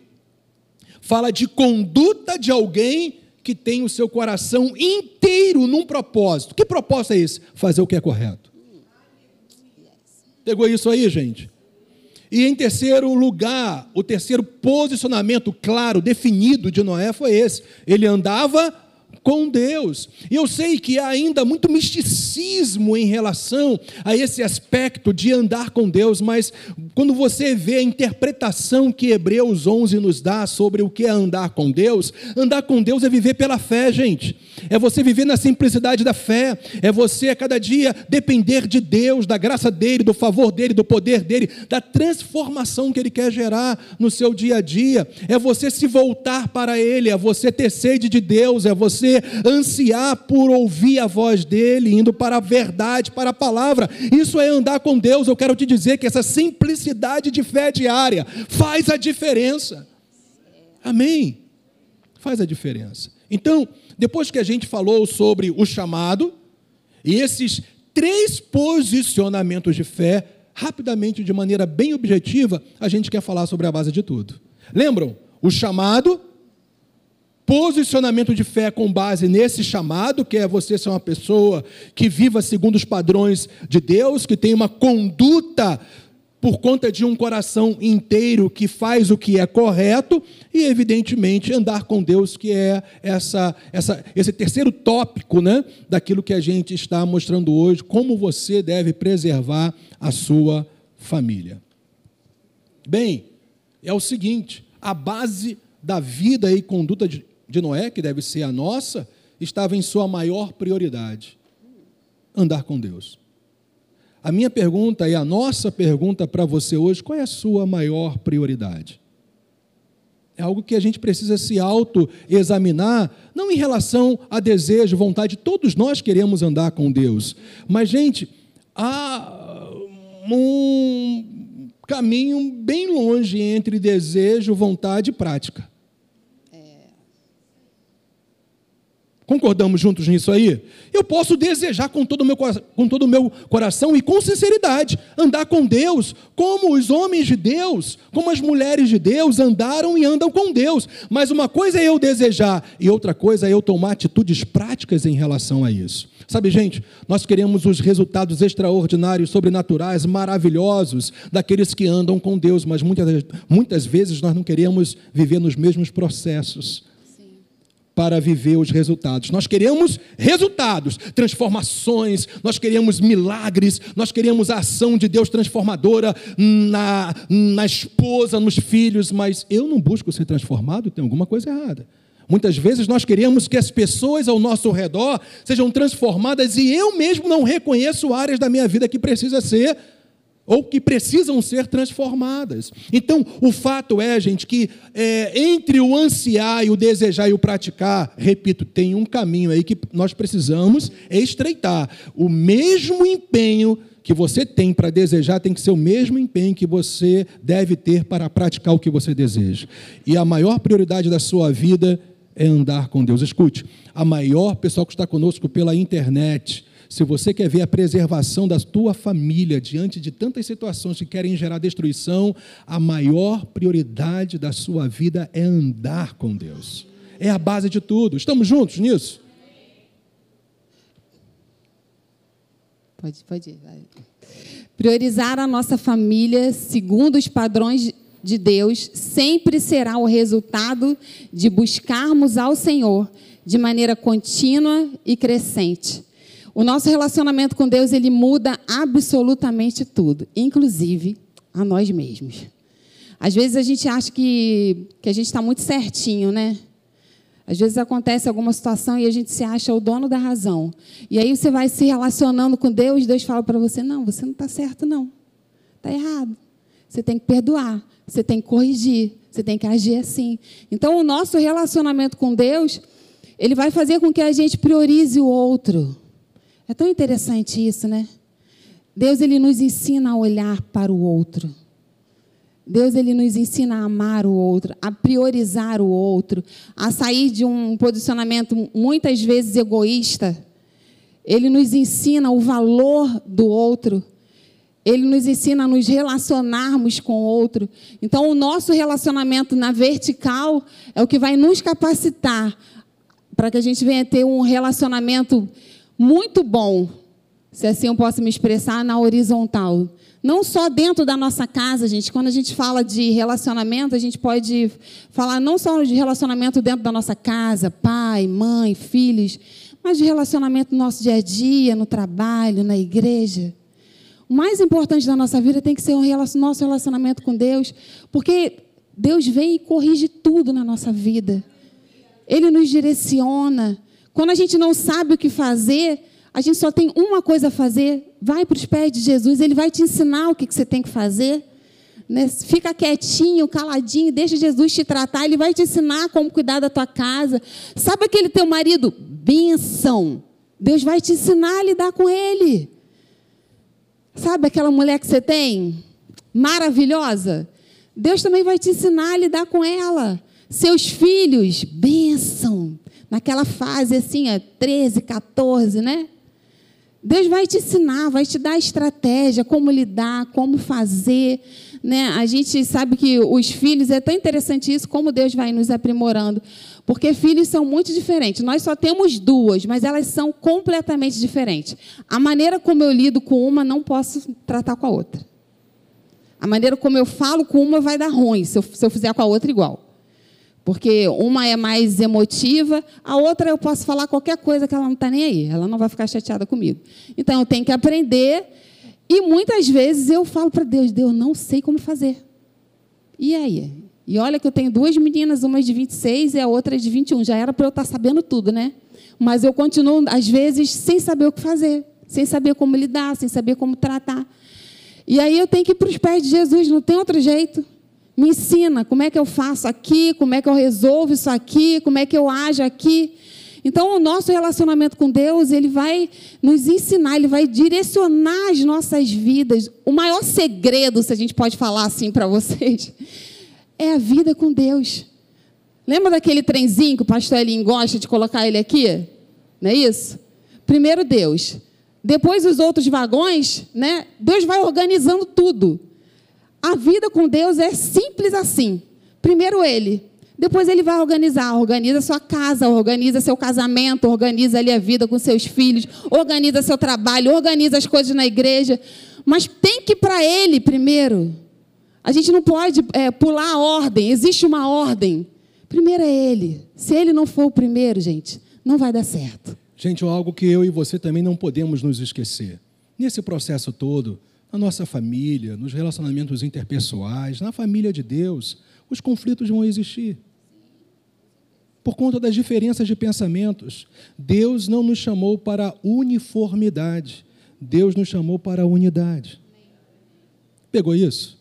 Fala de conduta de alguém que tem o seu coração inteiro num propósito. Que propósito é esse? Fazer o que é correto. Pegou isso aí, gente? E em terceiro lugar, o terceiro posicionamento claro, definido de Noé foi esse. Ele andava com Deus. E eu sei que há ainda muito misticismo em relação a esse aspecto de andar com Deus, mas quando você vê a interpretação que Hebreus 11 nos dá sobre o que é andar com Deus, andar com Deus é viver pela fé, gente. É você viver na simplicidade da fé, é você a cada dia depender de Deus, da graça dele, do favor dele, do poder dele, da transformação que ele quer gerar no seu dia a dia. É você se voltar para ele, é você ter sede de Deus, é você ansiar por ouvir a voz dele, indo para a verdade, para a palavra. Isso é andar com Deus. Eu quero te dizer que essa simplicidade de fé diária faz a diferença. Amém? Faz a diferença. Então, depois que a gente falou sobre o chamado e esses três posicionamentos de fé, rapidamente, de maneira bem objetiva, a gente quer falar sobre a base de tudo. Lembram? O chamado, posicionamento de fé com base nesse chamado, que é você ser uma pessoa que viva segundo os padrões de Deus, que tem uma conduta por conta de um coração inteiro que faz o que é correto e evidentemente andar com Deus, que é essa, essa esse terceiro tópico, né, daquilo que a gente está mostrando hoje, como você deve preservar a sua família. Bem, é o seguinte, a base da vida e conduta de, de Noé, que deve ser a nossa, estava em sua maior prioridade: andar com Deus. A minha pergunta e a nossa pergunta para você hoje: qual é a sua maior prioridade? É algo que a gente precisa se auto-examinar, não em relação a desejo, vontade, todos nós queremos andar com Deus, mas, gente, há um caminho bem longe entre desejo, vontade e prática. Concordamos juntos nisso aí? Eu posso desejar com todo o meu, com todo o meu coração e com sinceridade andar com Deus, como os homens de Deus, como as mulheres de Deus andaram e andam com Deus. Mas uma coisa é eu desejar e outra coisa é eu tomar atitudes práticas em relação a isso. Sabe, gente, nós queremos os resultados extraordinários, sobrenaturais, maravilhosos daqueles que andam com Deus, mas muitas, muitas vezes nós não queremos viver nos mesmos processos para viver os resultados. Nós queremos resultados, transformações, nós queremos milagres, nós queremos a ação de Deus transformadora na, na esposa, nos filhos, mas eu não busco ser transformado, tem alguma coisa errada. Muitas vezes nós queremos que as pessoas ao nosso redor sejam transformadas e eu mesmo não reconheço áreas da minha vida que precisa ser ou que precisam ser transformadas. Então, o fato é, gente, que é, entre o ansiar e o desejar e o praticar, repito, tem um caminho aí que nós precisamos estreitar. O mesmo empenho que você tem para desejar tem que ser o mesmo empenho que você deve ter para praticar o que você deseja. E a maior prioridade da sua vida é andar com Deus. Escute, a maior pessoal que está conosco pela internet, se você quer ver a preservação da tua família diante de tantas situações que querem gerar destruição, a maior prioridade da sua vida é andar com Deus. É a base de tudo. Estamos juntos nisso? Pode, pode ir. Vai. Priorizar a nossa família segundo os padrões de Deus sempre será o resultado de buscarmos ao Senhor de maneira contínua e crescente. O nosso relacionamento com Deus, ele muda absolutamente tudo, inclusive a nós mesmos. Às vezes a gente acha que, que a gente está muito certinho, né? Às vezes acontece alguma situação e a gente se acha o dono da razão. E aí você vai se relacionando com Deus, Deus fala para você: não, você não está certo, não. Está errado. Você tem que perdoar, você tem que corrigir, você tem que agir assim. Então, o nosso relacionamento com Deus Ele vai fazer com que a gente priorize o outro. É tão interessante isso, né? Deus ele nos ensina a olhar para o outro. Deus ele nos ensina a amar o outro, a priorizar o outro, a sair de um posicionamento muitas vezes egoísta. Ele nos ensina o valor do outro. Ele nos ensina a nos relacionarmos com o outro. Então, o nosso relacionamento na vertical é o que vai nos capacitar para que a gente venha ter um relacionamento muito bom, se assim eu posso me expressar, na horizontal. Não só dentro da nossa casa, gente. Quando a gente fala de relacionamento, a gente pode falar não só de relacionamento dentro da nossa casa, pai, mãe, filhos, mas de relacionamento no nosso dia a dia, no trabalho, na igreja. O mais importante da nossa vida tem que ser o nosso relacionamento com Deus, porque Deus vem e corrige tudo na nossa vida. Ele nos direciona. Quando a gente não sabe o que fazer, a gente só tem uma coisa a fazer. Vai para os pés de Jesus, ele vai te ensinar o que você tem que fazer. Né? Fica quietinho, caladinho, deixa Jesus te tratar, ele vai te ensinar como cuidar da tua casa. Sabe aquele teu marido? Benção. Deus vai te ensinar a lidar com ele. Sabe aquela mulher que você tem? Maravilhosa? Deus também vai te ensinar a lidar com ela. Seus filhos, bênção. Naquela fase assim, 13, 14, né? Deus vai te ensinar, vai te dar estratégia, como lidar, como fazer. Né? A gente sabe que os filhos, é tão interessante isso, como Deus vai nos aprimorando. Porque filhos são muito diferentes. Nós só temos duas, mas elas são completamente diferentes. A maneira como eu lido com uma, não posso tratar com a outra. A maneira como eu falo com uma vai dar ruim, se eu, se eu fizer com a outra igual. Porque uma é mais emotiva, a outra eu posso falar qualquer coisa que ela não está nem aí, ela não vai ficar chateada comigo. Então eu tenho que aprender, e muitas vezes eu falo para Deus: Deus, não sei como fazer. E aí? E olha que eu tenho duas meninas, uma de 26 e a outra de 21. Já era para eu estar tá sabendo tudo, né? Mas eu continuo, às vezes, sem saber o que fazer, sem saber como lidar, sem saber como tratar. E aí eu tenho que ir para os pés de Jesus, não tem outro jeito. Me ensina como é que eu faço aqui, como é que eu resolvo isso aqui, como é que eu ajo aqui. Então, o nosso relacionamento com Deus, ele vai nos ensinar, ele vai direcionar as nossas vidas. O maior segredo, se a gente pode falar assim para vocês, é a vida com Deus. Lembra daquele trenzinho que o pastor Elin gosta de colocar ele aqui? Não é isso? Primeiro Deus. Depois os outros vagões, né? Deus vai organizando tudo. A vida com Deus é simples assim. Primeiro ele, depois ele vai organizar, organiza sua casa, organiza seu casamento, organiza ali a vida com seus filhos, organiza seu trabalho, organiza as coisas na igreja. Mas tem que ir para ele primeiro. A gente não pode é, pular a ordem, existe uma ordem. Primeiro é ele. Se ele não for o primeiro, gente, não vai dar certo. Gente, algo que eu e você também não podemos nos esquecer. Nesse processo todo, na nossa família, nos relacionamentos interpessoais, na família de Deus, os conflitos vão existir. Por conta das diferenças de pensamentos. Deus não nos chamou para uniformidade, Deus nos chamou para unidade. Pegou isso?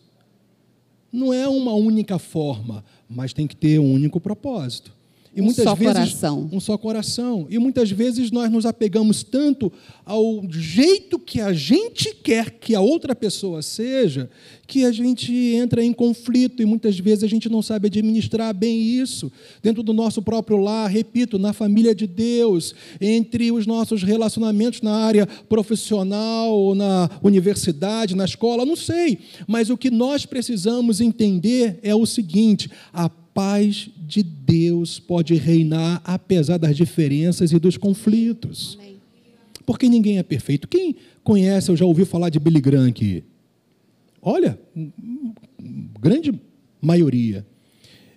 Não é uma única forma, mas tem que ter um único propósito. E um muitas só vezes, coração. Um só coração. E muitas vezes nós nos apegamos tanto ao jeito que a gente quer que a outra pessoa seja, que a gente entra em conflito e muitas vezes a gente não sabe administrar bem isso. Dentro do nosso próprio lar, repito, na família de Deus, entre os nossos relacionamentos na área profissional, na universidade, na escola, não sei. Mas o que nós precisamos entender é o seguinte: a paz de Deus pode reinar apesar das diferenças e dos conflitos. Porque ninguém é perfeito. Quem conhece ou já ouviu falar de Billy Graham aqui? Olha, grande maioria.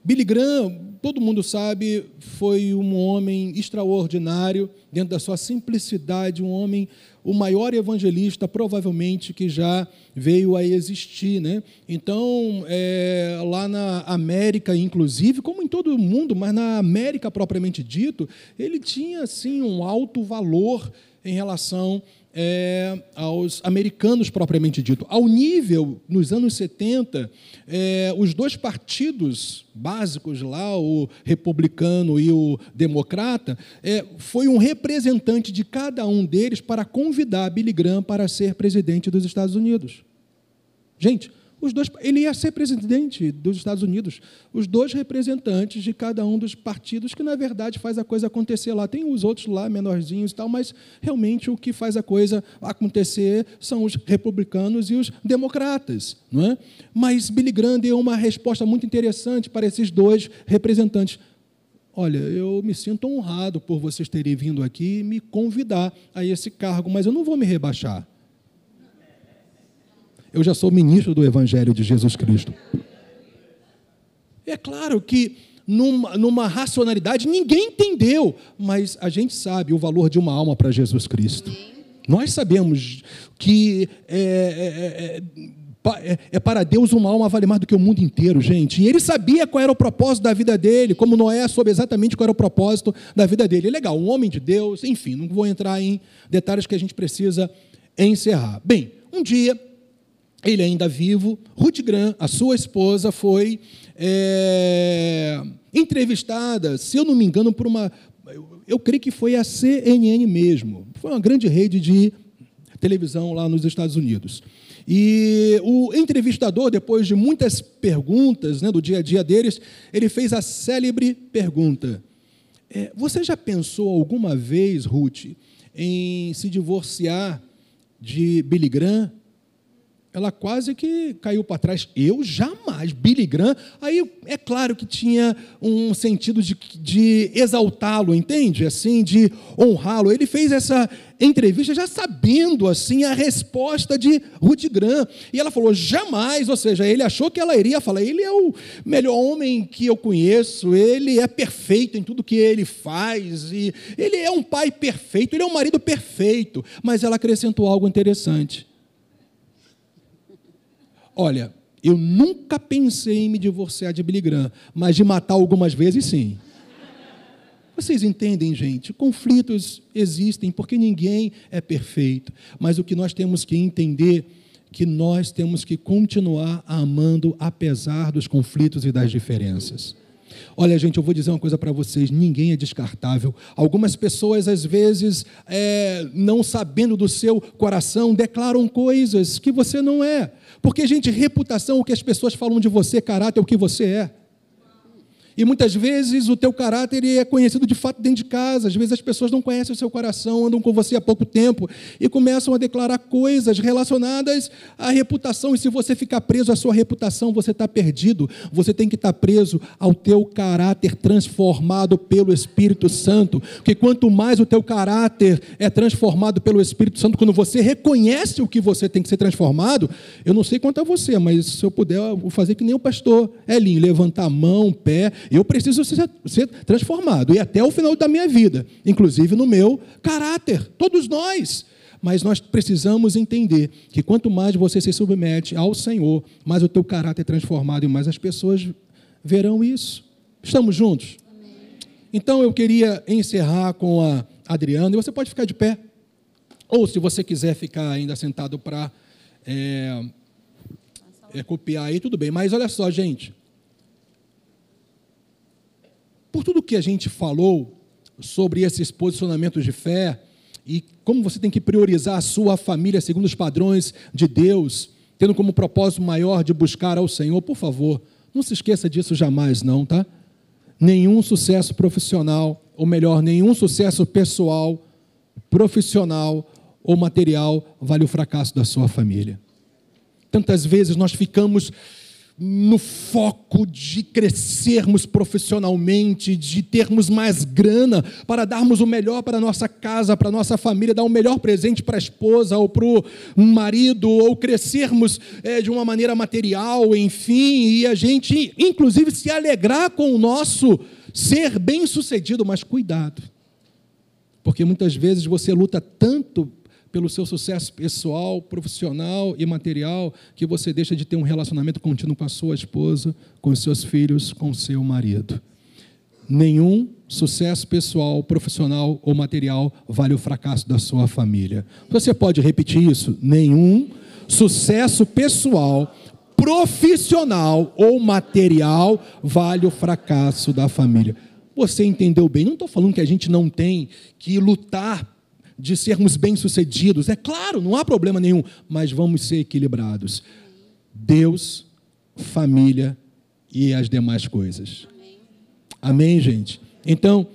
Billy Graham, todo mundo sabe, foi um homem extraordinário, dentro da sua simplicidade, um homem o maior evangelista provavelmente que já veio a existir. Né? Então, é, lá na América, inclusive, como em todo o mundo, mas na América propriamente dito, ele tinha assim, um alto valor em relação é, aos americanos propriamente dito. Ao nível, nos anos 70, é, os dois partidos básicos lá, o republicano e o democrata, é, foi um representante de cada um deles para convidar Billy Graham para ser presidente dos Estados Unidos. Gente, os dois, ele ia ser presidente dos Estados Unidos, os dois representantes de cada um dos partidos, que na verdade faz a coisa acontecer lá. Tem os outros lá, menorzinhos e tal, mas realmente o que faz a coisa acontecer são os republicanos e os democratas. Não é? Mas Billy Graham deu uma resposta muito interessante para esses dois representantes. Olha, eu me sinto honrado por vocês terem vindo aqui me convidar a esse cargo, mas eu não vou me rebaixar eu já sou ministro do Evangelho de Jesus Cristo. É claro que numa, numa racionalidade ninguém entendeu, mas a gente sabe o valor de uma alma para Jesus Cristo. Nós sabemos que é, é, é, é, para Deus uma alma vale mais do que o mundo inteiro, gente. E ele sabia qual era o propósito da vida dele, como Noé soube exatamente qual era o propósito da vida dele. É legal, um homem de Deus, enfim, não vou entrar em detalhes que a gente precisa encerrar. Bem, um dia ele ainda vivo, Ruth Grant, a sua esposa, foi é, entrevistada, se eu não me engano, por uma. Eu, eu creio que foi a CNN mesmo. Foi uma grande rede de televisão lá nos Estados Unidos. E o entrevistador, depois de muitas perguntas né, do dia a dia deles, ele fez a célebre pergunta: é, Você já pensou alguma vez, Ruth, em se divorciar de Billy Graham? Ela quase que caiu para trás. Eu jamais. Billy Graham, aí é claro que tinha um sentido de, de exaltá-lo, entende? Assim, de honrá-lo. Ele fez essa entrevista já sabendo assim a resposta de Ruth Graham. E ela falou: jamais, ou seja, ele achou que ela iria falar: ele é o melhor homem que eu conheço, ele é perfeito em tudo que ele faz, e ele é um pai perfeito, ele é um marido perfeito. Mas ela acrescentou algo interessante Olha, eu nunca pensei em me divorciar de Billy Graham, mas de matar algumas vezes sim. Vocês entendem, gente? Conflitos existem porque ninguém é perfeito, mas o que nós temos que entender que nós temos que continuar amando apesar dos conflitos e das diferenças. Olha, gente, eu vou dizer uma coisa para vocês: ninguém é descartável. Algumas pessoas, às vezes, é, não sabendo do seu coração, declaram coisas que você não é. Porque, gente, reputação, o que as pessoas falam de você, caráter, é o que você é. E muitas vezes o teu caráter é conhecido de fato dentro de casa. Às vezes as pessoas não conhecem o seu coração, andam com você há pouco tempo e começam a declarar coisas relacionadas à reputação. E se você ficar preso à sua reputação, você está perdido. Você tem que estar tá preso ao teu caráter transformado pelo Espírito Santo. Porque quanto mais o teu caráter é transformado pelo Espírito Santo, quando você reconhece o que você tem que ser transformado, eu não sei quanto a você, mas se eu puder, eu vou fazer que nem o pastor Elinho, levantar a mão, pé eu preciso ser, ser transformado, e até o final da minha vida, inclusive no meu caráter, todos nós. Mas nós precisamos entender que quanto mais você se submete ao Senhor, mais o teu caráter é transformado e mais as pessoas verão isso. Estamos juntos? Amém. Então eu queria encerrar com a Adriana, e você pode ficar de pé, ou se você quiser ficar ainda sentado para é, é, copiar aí, tudo bem. Mas olha só, gente, por tudo que a gente falou sobre esses posicionamentos de fé e como você tem que priorizar a sua família segundo os padrões de Deus, tendo como propósito maior de buscar ao Senhor, por favor, não se esqueça disso jamais, não, tá? Nenhum sucesso profissional, ou melhor, nenhum sucesso pessoal, profissional ou material vale o fracasso da sua família. Tantas vezes nós ficamos no foco de crescermos profissionalmente, de termos mais grana para darmos o melhor para a nossa casa, para a nossa família, dar o melhor presente para a esposa ou para o marido, ou crescermos é, de uma maneira material, enfim, e a gente, inclusive, se alegrar com o nosso ser bem sucedido, mas cuidado, porque muitas vezes você luta tanto pelo seu sucesso pessoal, profissional e material, que você deixa de ter um relacionamento contínuo com a sua esposa, com os seus filhos, com o seu marido. Nenhum sucesso pessoal, profissional ou material vale o fracasso da sua família. Você pode repetir isso? Nenhum sucesso pessoal, profissional ou material vale o fracasso da família. Você entendeu bem? Não estou falando que a gente não tem que lutar de sermos bem-sucedidos. É claro, não há problema nenhum, mas vamos ser equilibrados. Deus, família e as demais coisas. Amém, gente? Então,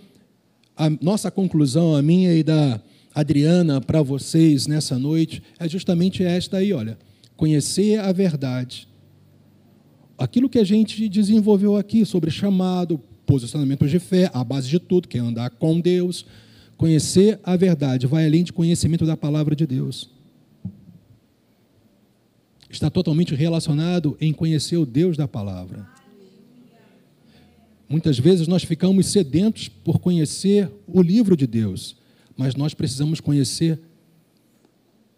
a nossa conclusão, a minha e da Adriana, para vocês nessa noite, é justamente esta aí, olha. Conhecer a verdade. Aquilo que a gente desenvolveu aqui sobre chamado, posicionamento de fé, a base de tudo, que é andar com Deus. Conhecer a verdade vai além de conhecimento da palavra de Deus. Está totalmente relacionado em conhecer o Deus da palavra. Muitas vezes nós ficamos sedentos por conhecer o livro de Deus, mas nós precisamos conhecer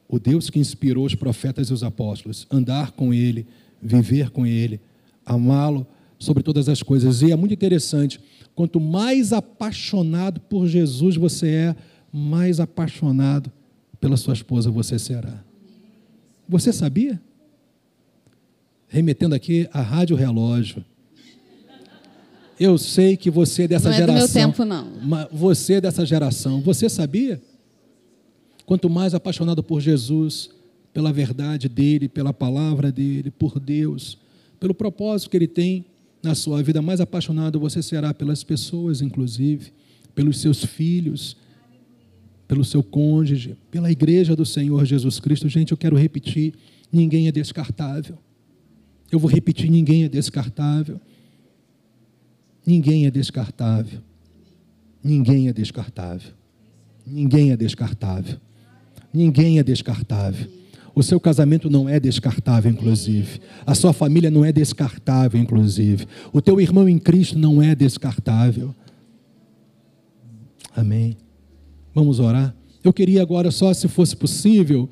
o Deus que inspirou os profetas e os apóstolos, andar com Ele, viver com Ele, amá-lo sobre todas as coisas. E é muito interessante, quanto mais apaixonado por Jesus você é, mais apaixonado pela sua esposa você será. Você sabia? Remetendo aqui a rádio relógio. Eu sei que você é dessa não geração. Não é do meu tempo, não. Você é dessa geração. Você sabia? Quanto mais apaixonado por Jesus, pela verdade dele, pela palavra dele, por Deus, pelo propósito que ele tem na sua vida, mais apaixonado você será pelas pessoas, inclusive, pelos seus filhos, pelo seu cônjuge, pela igreja do Senhor Jesus Cristo. Gente, eu quero repetir: ninguém é descartável. Eu vou repetir: ninguém é descartável. Ninguém é descartável. Ninguém é descartável. Ninguém é descartável. Ninguém é descartável. O seu casamento não é descartável, inclusive. A sua família não é descartável, inclusive. O teu irmão em Cristo não é descartável. Amém. Vamos orar. Eu queria agora, só se fosse possível,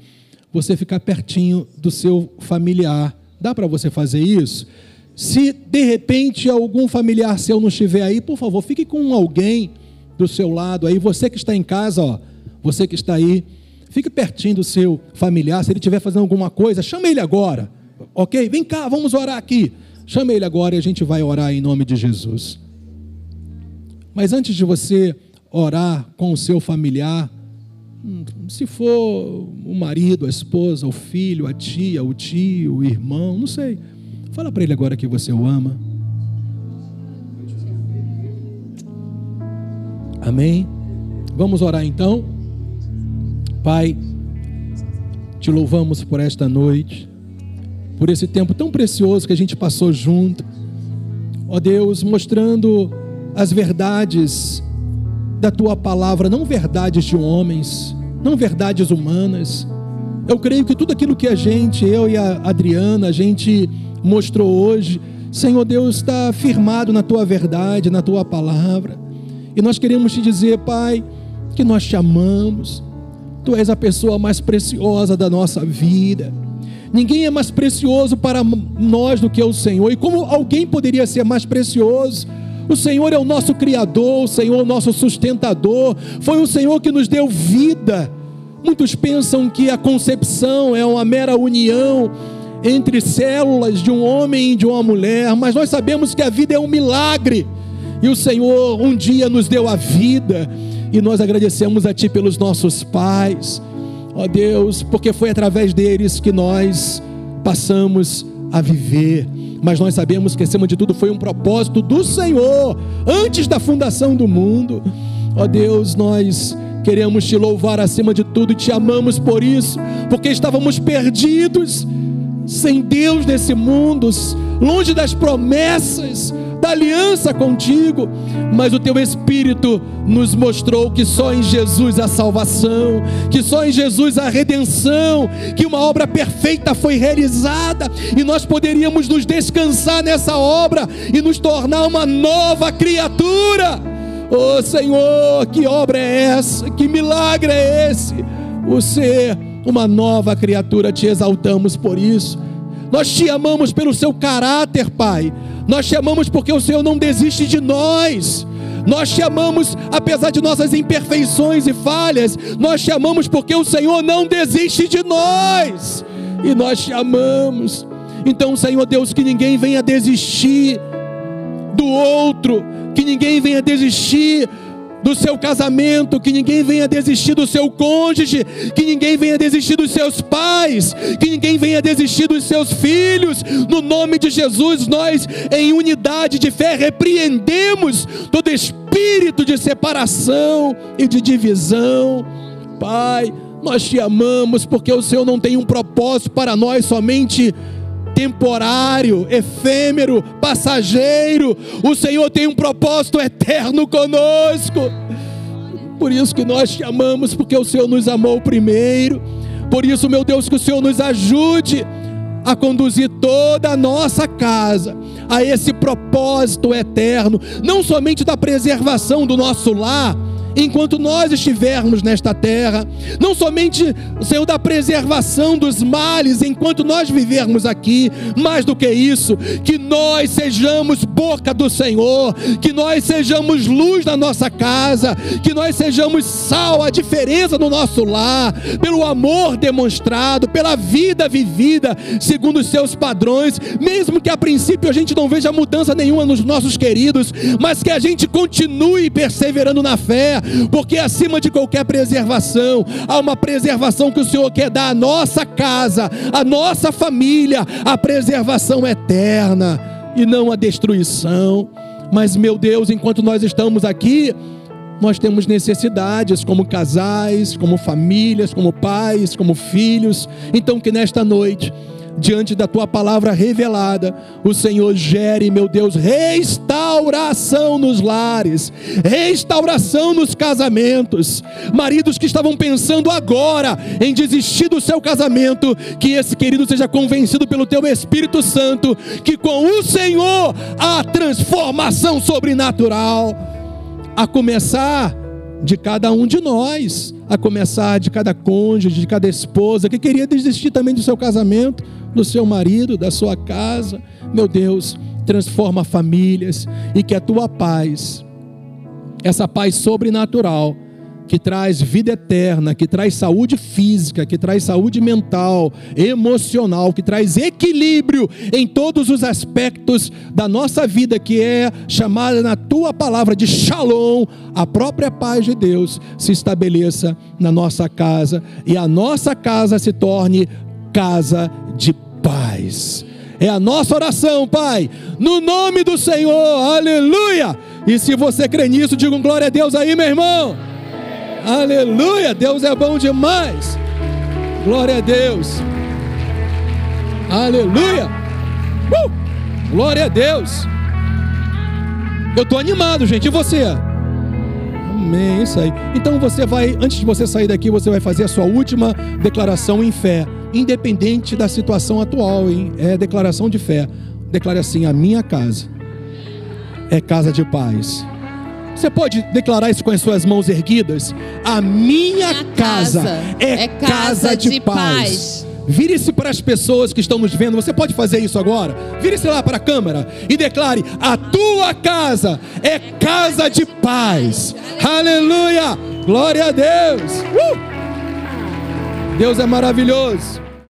você ficar pertinho do seu familiar. Dá para você fazer isso? Se de repente algum familiar seu não estiver aí, por favor, fique com alguém do seu lado aí. Você que está em casa, ó, você que está aí, fique pertinho do seu familiar. Se ele estiver fazendo alguma coisa, chame ele agora, ok? Vem cá, vamos orar aqui. Chame ele agora e a gente vai orar em nome de Jesus. Mas antes de você orar com o seu familiar, hum, se for o marido, a esposa, o filho, a tia, o tio, o irmão, não sei. Fala para ele agora que você o ama. Amém? Vamos orar então. Pai, te louvamos por esta noite, por esse tempo tão precioso que a gente passou junto. Ó Deus, mostrando as verdades da tua palavra, não verdades de homens, não verdades humanas. Eu creio que tudo aquilo que a gente, eu e a Adriana, a gente mostrou hoje. Senhor Deus, está firmado na tua verdade, na tua palavra. E nós queremos te dizer, Pai, que nós te amamos. Tu és a pessoa mais preciosa da nossa vida. Ninguém é mais precioso para nós do que o Senhor. E como alguém poderia ser mais precioso? O Senhor é o nosso Criador, o Senhor é o nosso sustentador. Foi o Senhor que nos deu vida. Muitos pensam que a concepção é uma mera união entre células de um homem e de uma mulher, mas nós sabemos que a vida é um milagre. E o Senhor um dia nos deu a vida, e nós agradecemos a Ti pelos nossos pais, ó Deus, porque foi através deles que nós passamos a viver. Mas nós sabemos que acima de tudo foi um propósito do Senhor, antes da fundação do mundo. Ó Deus, nós queremos te louvar acima de tudo e te amamos por isso, porque estávamos perdidos sem Deus nesse mundo, longe das promessas, da aliança contigo, mas o teu Espírito nos mostrou que só em Jesus a salvação, que só em Jesus a redenção, que uma obra perfeita foi realizada e nós poderíamos nos descansar nessa obra e nos tornar uma nova criatura. Oh Senhor, que obra é essa? Que milagre é esse? O ser uma nova criatura, te exaltamos por isso. Nós te amamos pelo seu caráter, Pai. Nós te amamos porque o Senhor não desiste de nós. Nós te amamos apesar de nossas imperfeições e falhas. Nós te amamos porque o Senhor não desiste de nós. E nós te amamos. Então, Senhor Deus, que ninguém venha desistir do outro, que ninguém venha desistir do seu casamento, que ninguém venha desistir do seu cônjuge, que ninguém venha desistir dos seus pais, que ninguém venha desistir dos seus filhos. No nome de Jesus, nós, em unidade de fé, repreendemos todo espírito de separação e de divisão. Pai, nós te amamos porque o Senhor não tem um propósito para nós somente temporário, efêmero, passageiro. O Senhor tem um propósito eterno conosco. Por isso que nós te amamos, porque o Senhor nos amou primeiro. Por isso, meu Deus, que o Senhor nos ajude a conduzir toda a nossa casa a esse propósito eterno, não somente da preservação do nosso lar enquanto nós estivermos nesta terra, não somente, Senhor, da preservação dos males enquanto nós vivermos aqui, mais do que isso, que nós sejamos boca do Senhor, que nós sejamos luz na nossa casa, que nós sejamos sal, a diferença no nosso lar, pelo amor demonstrado, pela vida vivida segundo os seus padrões, mesmo que a princípio a gente não veja mudança nenhuma nos nossos queridos, mas que a gente continue perseverando na fé, porque acima de qualquer preservação, há uma preservação que o Senhor quer dar à nossa casa, à nossa família, a preservação eterna e não a destruição. Mas, meu Deus, enquanto nós estamos aqui, nós temos necessidades como casais, como famílias, como pais, como filhos. Então, que nesta noite diante da tua palavra revelada, o Senhor gere, meu Deus, restauração nos lares, restauração nos casamentos. Maridos que estavam pensando agora em desistir do seu casamento, que esse querido seja convencido pelo teu Espírito Santo, que com o Senhor há transformação sobrenatural, a começar de cada um de nós, a começar de cada cônjuge, de cada esposa que queria desistir também do seu casamento do seu marido, da sua casa. Meu Deus, transforma famílias e que a tua paz, essa paz sobrenatural, que traz vida eterna, que traz saúde física, que traz saúde mental, emocional, que traz equilíbrio em todos os aspectos da nossa vida, que é chamada na tua palavra de Shalom, a própria paz de Deus se estabeleça na nossa casa e a nossa casa se torne casa de paz. É a nossa oração, Pai, no nome do Senhor, aleluia. E se você crê nisso, diga um glória a Deus aí, meu irmão. Aleluia, Deus é bom demais. Glória a Deus. Aleluia. Uh! Glória a Deus. Eu estou animado, gente. E você? Amém. Isso aí. Então você vai, antes de você sair daqui, você vai fazer a sua última declaração em fé independente da situação atual, hein? É declaração de fé. Declare assim: a minha casa é casa de paz. Você pode declarar isso com as suas mãos erguidas? A minha, minha casa, casa, é, é casa, casa de, de, paz. paz. Vire-se para as pessoas que estão nos vendo. Você pode fazer isso agora? Vire-se lá para a câmera e declare: A tua casa é casa de paz. Aleluia! Glória a Deus! Uh! Deus é maravilhoso.